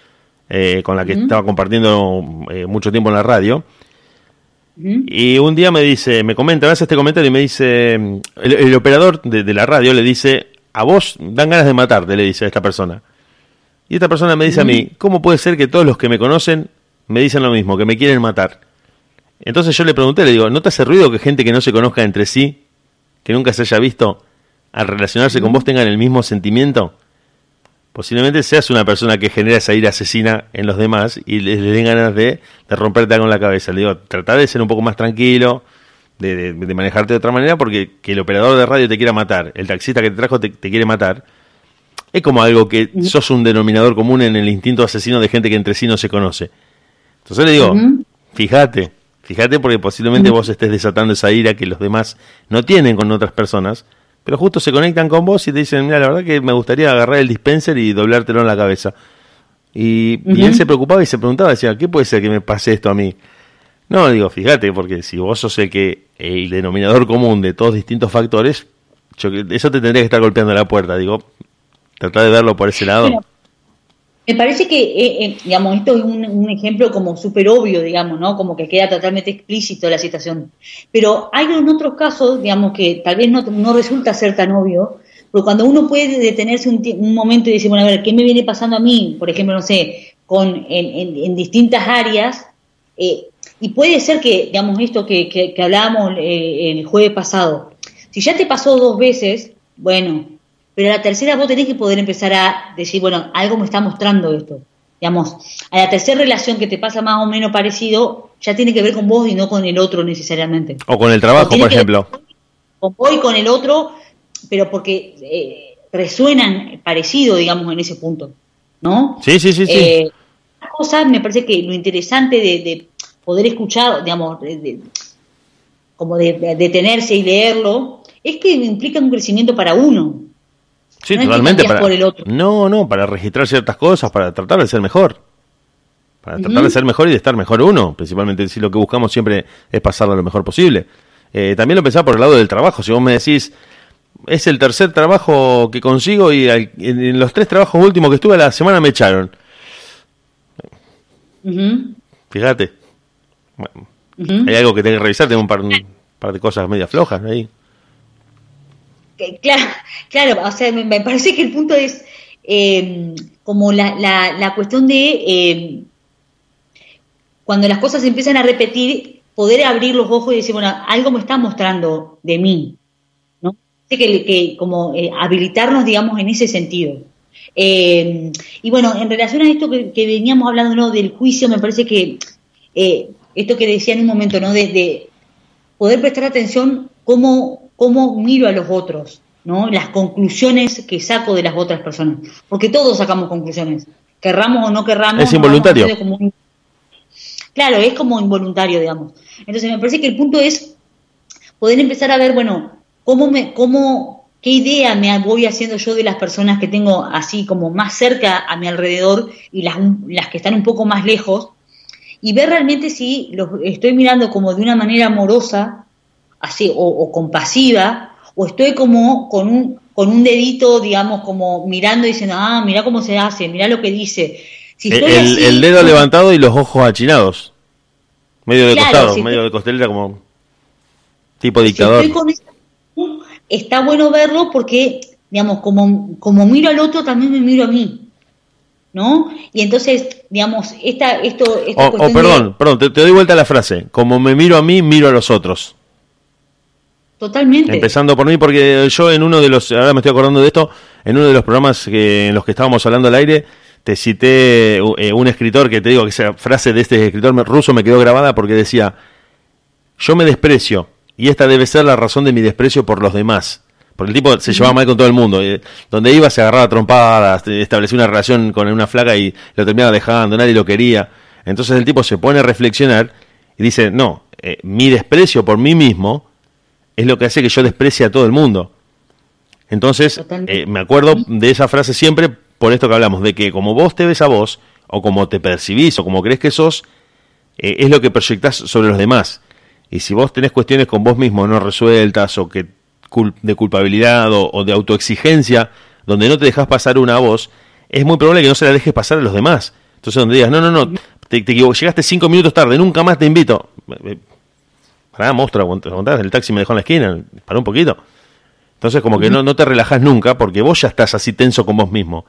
eh, con la que estaba compartiendo eh, mucho tiempo en la radio, y un día me dice, me comenta, me hace este comentario y me dice, el, operador de, la radio le dice, a vos dan ganas de matarte, le dice a esta persona. Y esta persona me dice a mí, ¿cómo puede ser que todos los que me conocen me dicen lo mismo, que me quieren matar? Entonces yo le pregunté, le digo, ¿no te hace ruido que gente que no se conozca entre sí, que nunca se haya visto, al relacionarse con vos tengan el mismo sentimiento? posiblemente seas una persona que genera esa ira asesina en los demás y les, den ganas de, de, romperte con la cabeza. Le digo, trata de ser un poco más tranquilo, de, manejarte de otra manera, porque que el operador de radio te quiera matar, el taxista que te trajo te, quiere matar, es como algo que sos un denominador común en el instinto asesino de gente que entre sí no se conoce. Entonces le digo, fíjate, fíjate porque posiblemente vos estés desatando esa ira que los demás no tienen con otras personas pero justo se conectan con vos y te dicen, mira, la verdad que me gustaría agarrar el dispenser y doblártelo en la cabeza. Y, él se preocupaba y se preguntaba, decía, ¿qué puede ser que me pase esto a mí? No, digo, fíjate, porque si vos sos el que el denominador común de todos distintos factores, eso te tendría que estar golpeando la puerta. Digo, trata de verlo por ese lado. Me parece que, eh, eh, digamos, esto es un, ejemplo como súper obvio, digamos, ¿no? Como que queda totalmente explícito la situación. Pero hay en otros casos, digamos, que tal vez no, no resulta ser tan obvio, pero cuando uno puede detenerse un, momento y decir, bueno, a ver, ¿qué me viene pasando a mí? Por ejemplo, no sé, con, en, distintas áreas, eh, y puede ser que, digamos, esto que, que, que hablábamos el jueves pasado, si ya te pasó dos veces, bueno, pero a la tercera vos tenés que poder empezar a decir, bueno, algo me está mostrando esto. Digamos, a la tercera relación que te pasa más o menos parecido, ya tiene que ver con vos y no con el otro necesariamente. O con el trabajo, por ejemplo. Con vos y con el otro, pero porque eh, resuenan parecido, digamos, en ese punto. ¿No? Sí, sí, sí. sí. Eh, cosa, me parece que lo interesante de, poder escuchar, digamos, como de detenerse y leerlo, es que implica un crecimiento para uno. Sí, totalmente. Para, No, no, para registrar ciertas cosas, para tratar de ser mejor. Para tratar de ser mejor y de estar mejor uno. Principalmente si lo que buscamos siempre es pasarlo lo mejor posible. Eh, también lo pensaba por el lado del trabajo. Si vos me decís, es el tercer trabajo que consigo y en, los tres trabajos últimos que estuve la semana me echaron. Fíjate. Hay algo que tengo que revisar, tengo un par, un par de cosas media flojas ahí claro, claro, o sea, me, parece que el punto es em, como la, la, cuestión de em, cuando las cosas se empiezan a repetir, poder abrir los ojos y decir, bueno, algo me está mostrando de mí, ¿no? Que, que como eh, habilitarnos, digamos, en ese sentido. Em, y bueno, en relación a esto que, veníamos hablando ¿no? del juicio, me parece que eh, esto que decía en un momento, ¿no? De, de poder prestar atención cómo cómo miro a los otros, ¿no? Las conclusiones que saco de las otras personas. Porque todos sacamos conclusiones. Querramos o no querramos. Es involuntario. Claro, es como involuntario, digamos. Entonces me parece que el punto es poder empezar a ver, bueno, cómo me, cómo, qué idea me voy haciendo yo de las personas que tengo así como más cerca a mi alrededor y las, las que están un poco más lejos, y ver realmente si los estoy mirando como de una manera amorosa así, o, compasiva, o estoy como con un, con un dedito, digamos, como mirando y diciendo, ah, mira cómo se hace, mira lo que dice. el, dedo levantado y los ojos achinados. Medio de costado, medio de costelera como tipo dictador. está bueno verlo porque, digamos, como, como miro al otro, también me miro a mí. ¿No? Y entonces, digamos, esta, esto... Esta oh, oh, perdón, perdón, te, te doy vuelta a la frase. Como me miro a mí, miro a los otros. Totalmente. Empezando por mí, porque yo en uno de los, ahora me estoy acordando de esto, en uno de los programas que, en los que estábamos hablando al aire, te cité eh, un escritor que te digo que esa frase de este escritor ruso me quedó grabada porque decía, yo me desprecio, y esta debe ser la razón de mi desprecio por los demás. Porque el tipo se llevaba mal con todo el mundo. Eh, donde iba se agarraba trompadas, establecía una relación con una flaca y lo terminaba dejando, nadie lo quería. Entonces el tipo se pone a reflexionar y dice, no, eh, mi desprecio por mí mismo es lo que hace que yo desprecie a todo el mundo. Entonces, eh, me acuerdo de esa frase siempre por esto que hablamos, de que como vos te ves a vos, o como te percibís, o como crees que sos, eh, es lo que proyectás sobre los demás. Y si vos tenés cuestiones con vos mismo no resueltas, o que de culpabilidad, o, de autoexigencia, donde no te dejas pasar una a vos, es muy probable que no se la dejes pasar a los demás. Entonces, donde digas, no, no, no, te, te llegaste cinco minutos tarde, nunca más te invito. Pará, monstruo, aguantás, el taxi me dejó en la esquina, pará un poquito. Entonces como que no, te relajas nunca porque vos ya estás así tenso con vos mismo.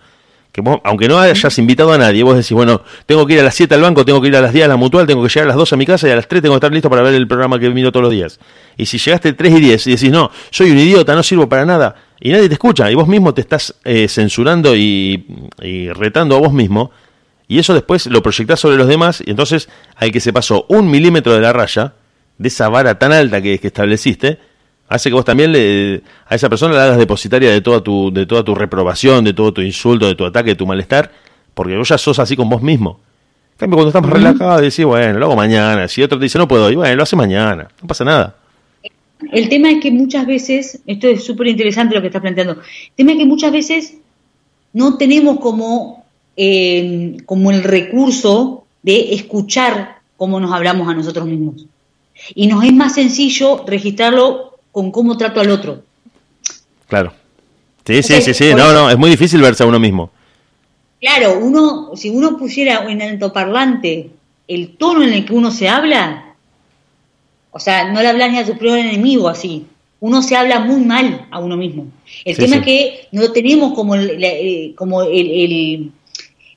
Que vos, aunque no hayas invitado a nadie, vos decís, bueno, tengo que ir a las 7 al banco, tengo que ir a las 10 a la mutual, tengo que llegar a las 2 a mi casa y a las 3 tengo que estar listo para ver el programa que miro todos los días. Y si llegaste 3 y 10 y decís, no, soy un idiota, no sirvo para nada, y nadie te escucha, y vos mismo te estás eh, censurando y, retando a vos mismo, y eso después lo proyectás sobre los demás, y entonces al que se pasó un milímetro de la raya, de esa vara tan alta que, que estableciste, hace que vos también le, a esa persona la hagas depositaria de toda tu, de toda tu reprobación, de todo tu insulto, de tu ataque, de tu malestar, porque vos ya sos así con vos mismo. En cambio, cuando estás relajado, decís, bueno, lo hago mañana. Si otro te dice, no puedo, y bueno, lo hace mañana. No pasa nada. El tema es que muchas veces, esto es súper interesante lo que estás planteando, el tema es que muchas veces no tenemos como, eh, como el recurso de escuchar cómo nos hablamos a nosotros mismos. Y nos es más sencillo registrarlo con cómo trato al otro. Claro. Sí, sí, sí, sí. No, no, es muy difícil verse a uno mismo. Claro, uno, si uno pusiera en altoparlante el tono en el que uno se habla, o sea, no le hablas ni a tu propio enemigo así. Uno se habla muy mal a uno mismo. El tema es que no tenemos como el, como el,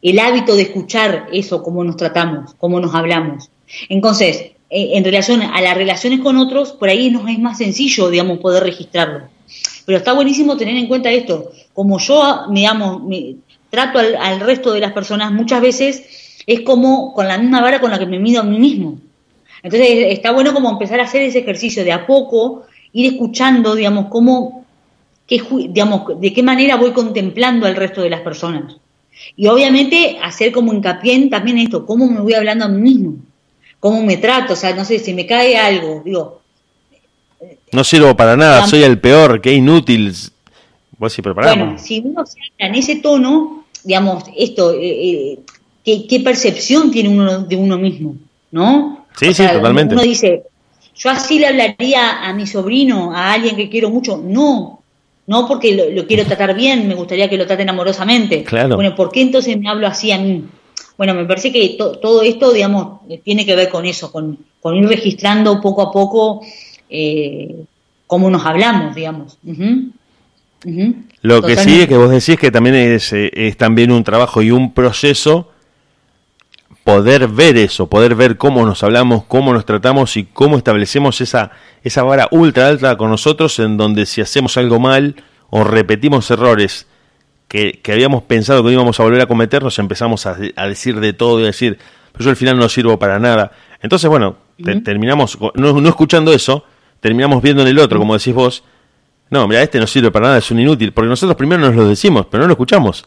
el hábito de escuchar eso, cómo nos tratamos, cómo nos hablamos. Entonces, eh, en relación a las relaciones con otros, por ahí nos es más sencillo, digamos, poder registrarlo. Pero está buenísimo tener en cuenta esto. Como yo, digamos, me, trato al, resto de las personas, muchas veces es como con la misma vara con la que me mido a mí mismo. Entonces está bueno como empezar a hacer ese ejercicio de a poco, ir escuchando, digamos, cómo, qué, digamos, de qué manera voy contemplando al resto de las personas. Y obviamente hacer como hincapié también esto, cómo me voy hablando a mí mismo cómo me trato, o sea, no sé, si me cae algo, digo... No sirvo para nada, soy el peor, qué inútil. Vos sí Bueno, si uno se habla en ese tono, digamos, esto, eh, eh, ¿qué, percepción tiene uno de uno mismo? ¿No? Sí, sí, totalmente. Uno dice, yo así le hablaría a mi sobrino, a alguien que quiero mucho. No, no porque lo, quiero tratar bien, me gustaría que lo traten amorosamente. Claro. Bueno, ¿por qué entonces me hablo así a mí? Bueno, me parece que todo esto, digamos, tiene que ver con eso, con, ir registrando poco a poco eh, cómo nos hablamos, digamos. Lo que sí es que vos decís que también es, eh, es también un trabajo y un proceso poder ver eso, poder ver cómo nos hablamos, cómo nos tratamos y cómo establecemos esa, esa vara ultra alta con nosotros en donde si hacemos algo mal o repetimos errores que, habíamos pensado que íbamos a volver a cometer, nos empezamos a, decir de todo y a decir, pero yo al final no sirvo para nada. Entonces, bueno, terminamos, no, escuchando eso, terminamos viendo en el otro, como decís vos, no, mira, este no sirve para nada, es un inútil, porque nosotros primero nos lo decimos, pero no lo escuchamos.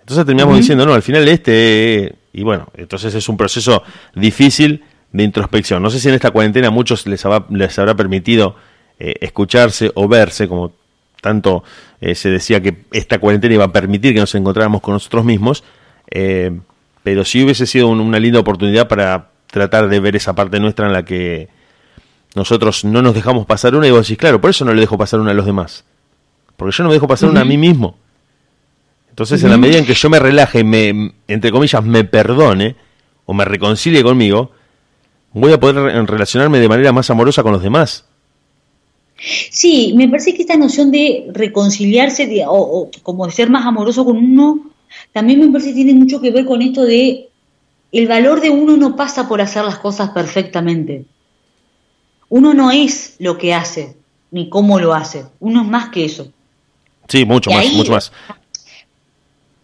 Entonces terminamos diciendo, no, al final este, y bueno, entonces es un proceso difícil de introspección. No sé si en esta cuarentena a muchos les, les habrá permitido eh, escucharse o verse, como tanto eh, se decía que esta cuarentena iba a permitir que nos encontráramos con nosotros mismos, eh, pero sí hubiese sido una linda oportunidad para tratar de ver esa parte nuestra en la que nosotros no nos dejamos pasar una y vos decís, claro, por eso no le dejo pasar una a los demás, porque yo no me dejo pasar una a mí mismo. Entonces, en la medida en que yo me relaje y me, entre comillas, me perdone o me reconcilie conmigo, voy a poder relacionarme de manera más amorosa con los demás. Sí, me parece que esta noción de reconciliarse o, como de ser más amoroso con uno, también me parece que tiene mucho que ver con esto de el valor de uno no pasa por hacer las cosas perfectamente. Uno no es lo que hace, ni cómo lo hace. Uno es más que eso. Sí, mucho más, mucho más.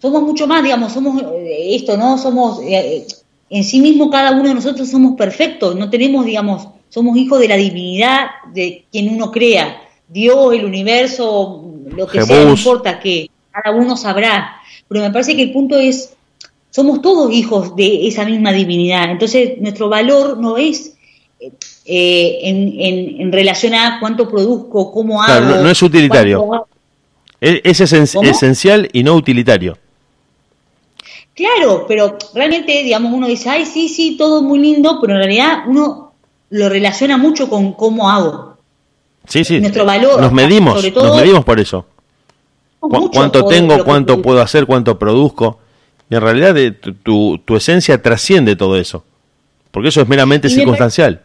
Somos mucho más, digamos, somos eh, esto, ¿no? Somos, eh, en sí mismo cada uno de nosotros somos perfectos, no tenemos, digamos, somos hijos de la divinidad de quien uno crea. Dios, el universo, lo que sea, no importa que cada uno sabrá. Pero me parece que el punto es, somos todos hijos de esa misma divinidad. Entonces, nuestro valor no es eh, en, en, relación a cuánto produzco, cómo hago. no, es utilitario. Es, esencial y no utilitario. Claro, pero realmente, digamos, uno dice, ay, sí, sí, todo muy lindo, pero en realidad uno lo relaciona mucho con cómo hago. Sí, sí. Nuestro valor. Nos medimos, nos medimos por eso. ¿Cuánto tengo, cuánto puedo hacer, cuánto produzco? Y en realidad de, tu, tu, esencia trasciende todo eso. Porque eso es meramente circunstancial.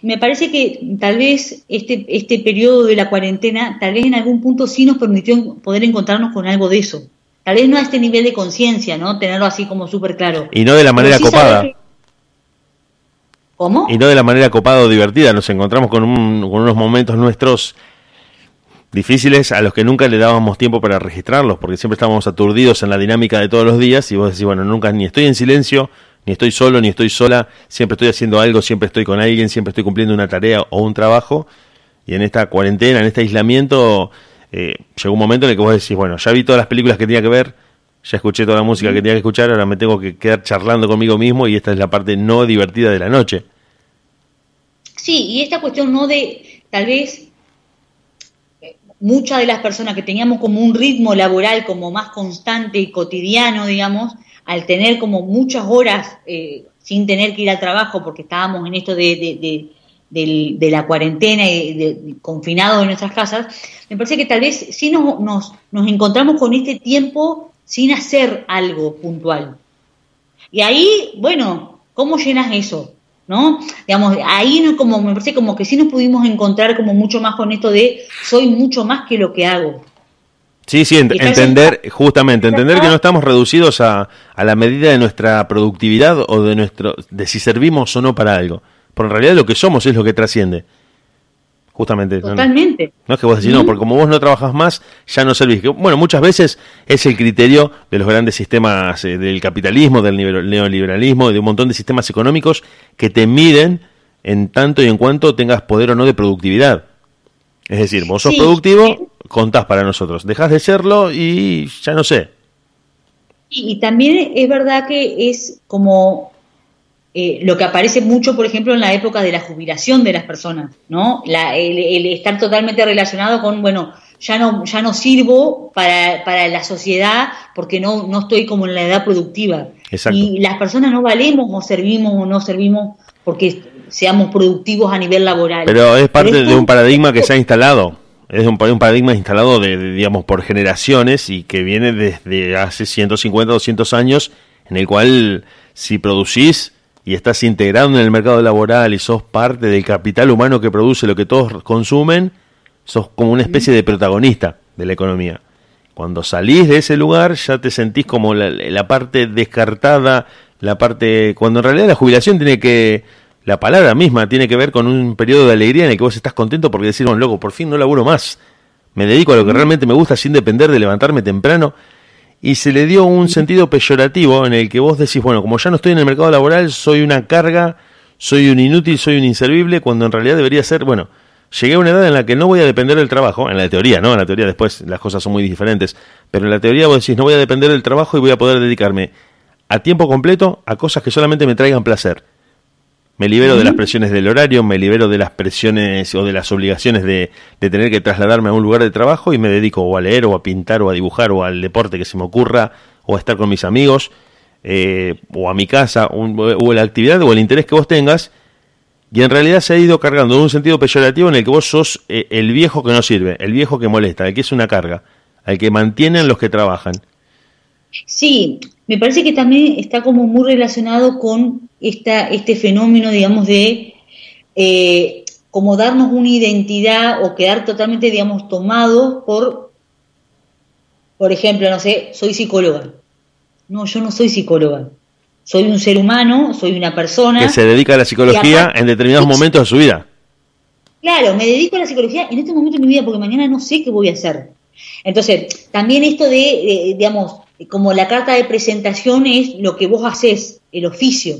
Me, parece que tal vez este, este periodo de la cuarentena, tal vez en algún punto sí nos permitió poder encontrarnos con algo de eso. Tal vez no a este nivel de conciencia, ¿no? Tenerlo así como súper claro. Y no de la manera copada. ¿Cómo? Y no de la manera copada o divertida. Nos encontramos con, con unos momentos nuestros difíciles a los que nunca le dábamos tiempo para registrarlos, porque siempre estábamos aturdidos en la dinámica de todos los días y vos decís, bueno, nunca ni estoy en silencio, ni estoy solo, ni estoy sola, siempre estoy haciendo algo, siempre estoy con alguien, siempre estoy cumpliendo una tarea o un trabajo, y en esta cuarentena, en este aislamiento, eh, llegó un momento en el que vos decís, bueno, ya vi todas las películas que tenía que ver, ya escuché toda la música que tenía que escuchar, ahora me tengo que quedar charlando conmigo mismo y esta es la parte no divertida de la noche. Sí, y esta cuestión no de, tal vez, eh, muchas de las personas que teníamos como un ritmo laboral como más constante y cotidiano, digamos, al tener como muchas horas eh, sin tener que ir al trabajo porque estábamos en esto de, de, la cuarentena y de, confinados en nuestras casas, me parece que tal vez sí nos, nos, nos encontramos con este tiempo sin hacer algo puntual. Y ahí, bueno, ¿cómo llenas eso? ¿no? Digamos, ahí no como, me parece como que sí nos pudimos encontrar como mucho más con esto de soy mucho más que lo que hago. Sí, sí, entender, justamente, entender que no estamos reducidos a, a, la medida de nuestra productividad o de nuestro, de si servimos o no para algo. Por en realidad lo que somos es lo que trasciende. Justamente. Totalmente. No, es que vos decís, no, porque como vos no trabajas más, ya no servís. Bueno, muchas veces es el criterio de los grandes sistemas eh, del capitalismo, del neoliberalismo, de un montón de sistemas económicos que te miden en tanto y en cuanto tengas poder o no de productividad. Es decir, vos sos productivo, contás para nosotros. Dejas de serlo y ya no sé. Y, también es verdad que es como eh, lo que aparece mucho, por ejemplo, en la época de la jubilación de las personas, ¿no? el, estar totalmente relacionado con, bueno, ya no, ya no sirvo para, para la sociedad porque no, no estoy como en la edad productiva. Y las personas no valemos o servimos o no servimos porque seamos productivos a nivel laboral. Pero es parte de un paradigma que se ha instalado. Es un, un paradigma instalado, de, digamos, por generaciones y que viene desde hace 150, 200 años, en el cual si producís y estás integrado en el mercado laboral y sos parte del capital humano que produce lo que todos consumen, sos como una especie de protagonista de la economía. Cuando salís de ese lugar ya te sentís como la, la parte descartada, la parte... Cuando en realidad la jubilación tiene que la palabra misma tiene que ver con un periodo de alegría en el que vos estás contento porque decís, bueno, loco, por fin no laburo más. Me dedico a lo que realmente me gusta sin depender de levantarme temprano. Y se le dio un sentido peyorativo en el que vos decís, bueno, como ya no estoy en el mercado laboral, soy una carga, soy un inútil, soy un inservible, cuando en realidad debería ser, bueno, llegué a una edad en la que no voy a depender del trabajo, en la teoría, ¿no? En la teoría después las cosas son muy diferentes, pero en la teoría vos decís, no voy a depender del trabajo y voy a poder dedicarme a tiempo completo a cosas que solamente me traigan placer me libero de las presiones del horario, me libero de las presiones o de las obligaciones de, tener que trasladarme a un lugar de trabajo y me dedico o a leer o a pintar o a dibujar o al deporte que se me ocurra o a estar con mis amigos eh, o a mi casa o la actividad o el interés que vos tengas y en realidad se ha ido cargando en un sentido peyorativo en el que vos sos eh, el viejo que no sirve, el viejo que molesta, el que es una carga, al que mantienen los que trabajan. Sí, me parece que también está como muy relacionado con esta, este fenómeno, digamos, de eh, como darnos una identidad o quedar totalmente, digamos, tomados por, por ejemplo, no sé, soy psicóloga. No, yo no soy psicóloga. Soy un ser humano, soy una persona. Que se dedica a la psicología en determinados momentos de su vida. claro, me dedico a la psicología en este momento de mi vida porque mañana no sé qué voy a hacer. Entonces, también esto de, digamos, como la carta de presentación es lo que vos haces, el oficio.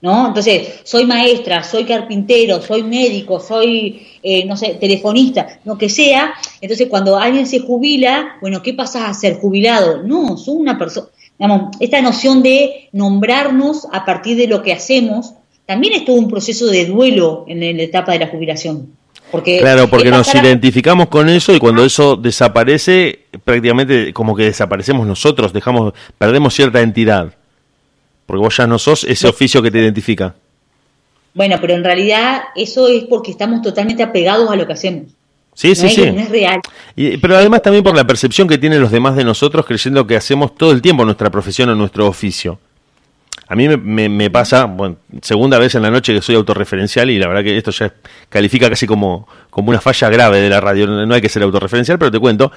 ¿No? Entonces, soy maestra, soy carpintero, soy médico, soy, eh, no sé, telefonista, lo que sea. Entonces, cuando alguien se jubila, bueno, ¿qué pasas a ser jubilado? No, soy una persona, digamos, esta noción de nombrarnos a partir de lo que hacemos, también es todo un proceso de duelo en la etapa de la jubilación claro, porque nos identificamos con eso y cuando eso desaparece, prácticamente como que desaparecemos nosotros, dejamos, perdemos cierta entidad. Porque vos ya no sos ese oficio que te identifica. Bueno, pero en realidad eso es porque estamos totalmente apegados a lo que hacemos. Sí, sí, sí. No es real. pero además también por la percepción que tienen los demás de nosotros creyendo que hacemos todo el tiempo nuestra profesión o nuestro oficio. A mí me, pasa, bueno, segunda vez en la noche que soy autorreferencial y la verdad que esto ya califica casi como, como una falla grave de la radio. No hay que ser autorreferencial, pero te cuento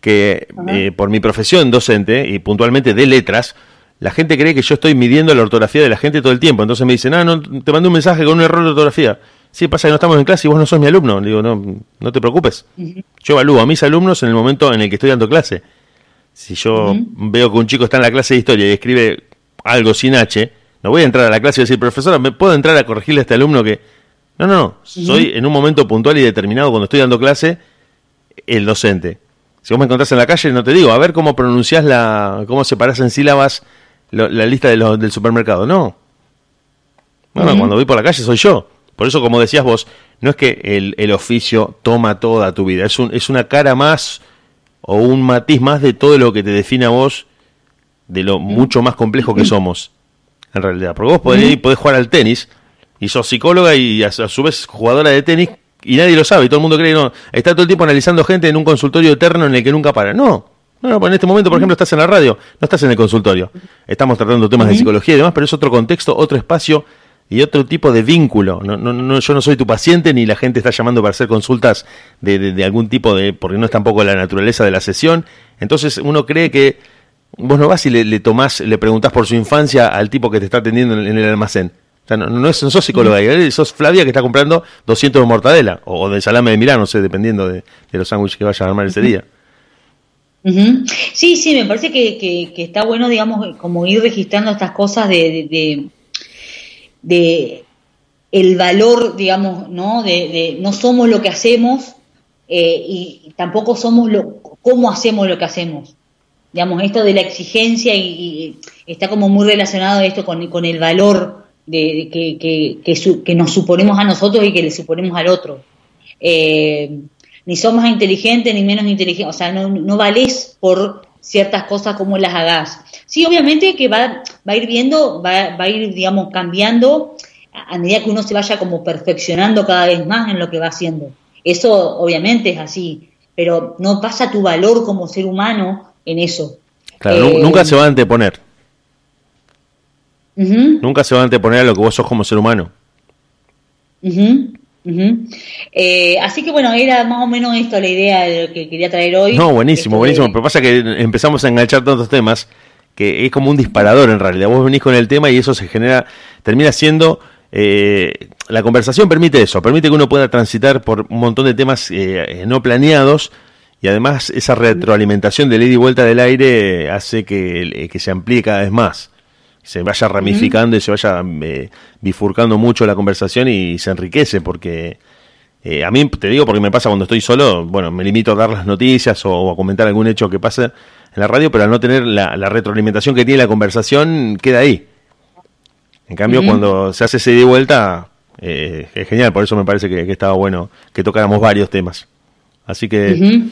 que eh, por mi profesión docente y puntualmente de letras, la gente cree que yo estoy midiendo la ortografía de la gente todo el tiempo. Entonces me dicen, ah, no, te mandé un mensaje con un error de ortografía. Sí, pasa que no estamos en clase y vos no sos mi alumno. digo, no, no te preocupes. Yo evalúo a mis alumnos en el momento en el que estoy dando clase. Si yo veo que un chico está en la clase de historia y escribe algo sin H, no voy a entrar a la clase y decir, profesora, ¿me puedo entrar a corregirle a este alumno que... No, no, no, soy en un momento puntual y determinado cuando estoy dando clase el docente. Si vos me encontrás en la calle, no te digo, a ver cómo pronunciás la, cómo separás en sílabas la lista de del supermercado. No. Bueno, cuando voy por la calle soy yo. Por eso, como decías vos, no es que el, el oficio toma toda tu vida, es, un, es una cara más o un matiz más de todo lo que te define a vos de lo mucho más complejo que somos, en realidad. Porque vos podés, podés jugar al tenis y sos psicóloga y a, su vez jugadora de tenis y nadie lo sabe y todo el mundo cree que no. Está todo el tiempo analizando gente en un consultorio eterno en el que nunca para. No. No, no, en este momento, por ejemplo, estás en la radio, no estás en el consultorio. Estamos tratando temas de psicología y demás, pero es otro contexto, otro espacio y otro tipo de vínculo. No, no, no, yo no soy tu paciente ni la gente está llamando para hacer consultas de, de, de algún tipo de, porque no es tampoco la naturaleza de la sesión. Entonces uno cree que Vos no vas y le, le tomás, le preguntás por su infancia al tipo que te está atendiendo en, el almacén. O sea, no, no, sos psicóloga, sos Flavia que está comprando 200 de mortadela o, de salame de Milán, no sé, dependiendo de, los sándwiches que vayas a armar ese día. Sí, sí, me parece que, que, está bueno, digamos, como ir registrando estas cosas de, de, el valor, digamos, ¿no? De, no somos lo que hacemos eh, y tampoco somos lo, cómo hacemos lo que hacemos digamos, esto de la exigencia y, está como muy relacionado esto con, con el valor de, que, que, que, nos suponemos a nosotros y que le suponemos al otro. Eh, ni sos más inteligente ni menos inteligente, o sea, no, no valés por ciertas cosas como las hagas. Sí, obviamente que va, va a ir viendo, va, va a ir, digamos, cambiando a medida que uno se vaya como perfeccionando cada vez más en lo que va haciendo. Eso obviamente es así, pero no pasa tu valor como ser humano en eso. Claro, nunca se va a anteponer. Nunca se va a anteponer a lo que vos sos como ser humano. Eh, así que bueno, era más o menos esto la idea de lo que quería traer hoy. No, buenísimo, buenísimo. Pero pasa que empezamos a enganchar tantos temas que es como un disparador en realidad. Vos venís con el tema y eso se genera, termina siendo eh, la conversación permite eso, permite que uno pueda transitar por un montón de temas eh, no planeados y además esa retroalimentación de ida y vuelta del aire hace que, que se amplíe cada vez más, se vaya ramificando y se vaya eh, bifurcando mucho la conversación y se enriquece porque eh, a mí te digo porque me pasa cuando estoy solo, bueno, me limito a dar las noticias o, a comentar algún hecho que pase en la radio, pero al no tener la, retroalimentación que tiene la conversación, queda ahí. En cambio, cuando se hace ese ida y vuelta, eh, es genial, por eso me parece que estaba bueno que tocáramos varios temas. Así que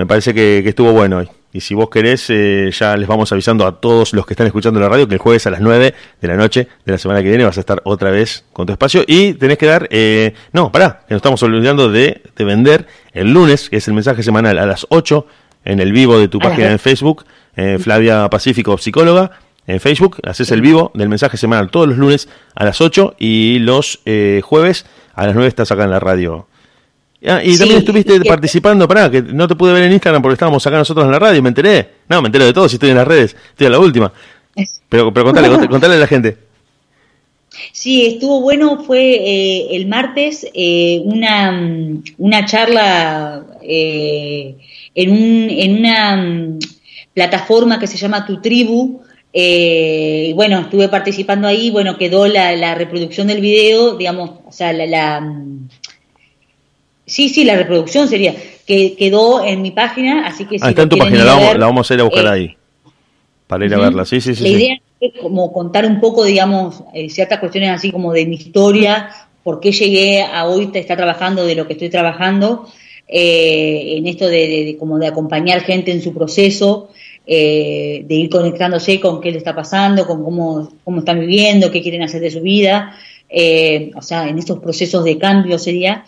me parece que, estuvo bueno hoy. Y si vos querés, eh, ya les vamos avisando a todos los que están escuchando la radio que el jueves a las 9 de la noche de la semana que viene vas a estar otra vez con tu espacio. Y tenés que dar, eh, no, pará, que nos estamos olvidando de, de, vender el lunes, que es el mensaje semanal a las 8 en el vivo de tu página en Facebook, eh, Flavia Pacífico Psicóloga. En Facebook haces el vivo del mensaje semanal todos los lunes a las 8 y los jueves a las 9 estás acá en la radio Ah, y también estuviste participando, pará, que no te pude ver en Instagram porque estábamos acá nosotros en la radio, me enteré. No, me enteré de todo, si estoy en las redes, estoy a la última. Pero, pero contale, [laughs] contale, a la gente. Sí, estuvo bueno, fue eh, el martes eh, una, una charla eh, en, un, en una mm, plataforma que se llama Tu Tribu. y bueno, estuve participando ahí, bueno, quedó la, la reproducción del video, digamos, o sea, la, la, mm, Sí, sí, la reproducción sería, que quedó en mi página, así que... Si ah, está en tu página, la vamos, la vamos, a ir a buscar ahí, para ir a verla, sí, sí, sí. La idea como contar un poco, digamos, eh, ciertas cuestiones así como de mi historia, por qué llegué a hoy estar trabajando de lo que estoy trabajando, eh, en esto de, como de acompañar gente en su proceso, eh, de ir conectándose con qué le está pasando, con cómo, cómo están viviendo, qué quieren hacer de su vida, o sea, en estos procesos de cambio sería.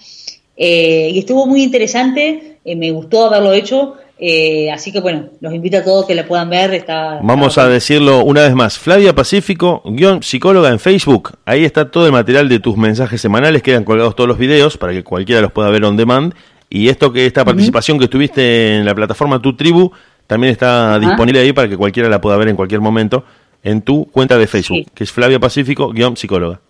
Y estuvo muy interesante, me gustó haberlo hecho, eh, así que bueno, los invito a todos que la puedan ver. Está, Vamos a decirlo una vez más. Flavia Pacífico, guion psicóloga en Facebook. Ahí está todo el material de tus mensajes semanales. Quedan colgados todos los videos para que cualquiera los pueda ver on demand. Y esto que esta participación que tuviste en la plataforma Tu Tribu también está disponible ahí para que cualquiera la pueda ver en cualquier momento en tu cuenta de Facebook, que es Flavia Pacífico, guion psicóloga.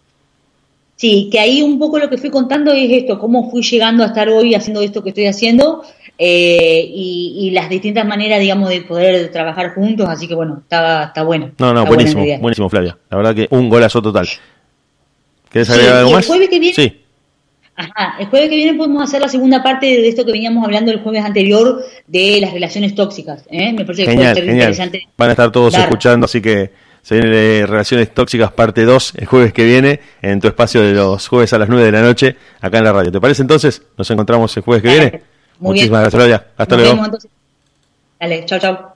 Sí, que ahí un poco lo que fui contando es esto, cómo fui llegando a estar hoy haciendo esto que estoy haciendo eh, y, las distintas maneras, digamos, de poder trabajar juntos, así que bueno, está, está bueno. No, no, buenísimo, buenísimo, Flavia. La verdad que un golazo total. ¿Quieres agregar algo más? El jueves que viene, sí. Ajá, el jueves que viene podemos hacer la segunda parte de esto que veníamos hablando el jueves anterior de las relaciones tóxicas. ¿eh? Me parece que genial, puede ser interesante. Van a estar todos escuchando, así que se viene Relaciones Tóxicas parte 2 el jueves que viene en tu espacio de los jueves a las 9 de la noche acá en la radio. ¿Te parece entonces? Nos encontramos el jueves que viene. Muchísimas gracias. Hasta luego. Dale, chao, chao.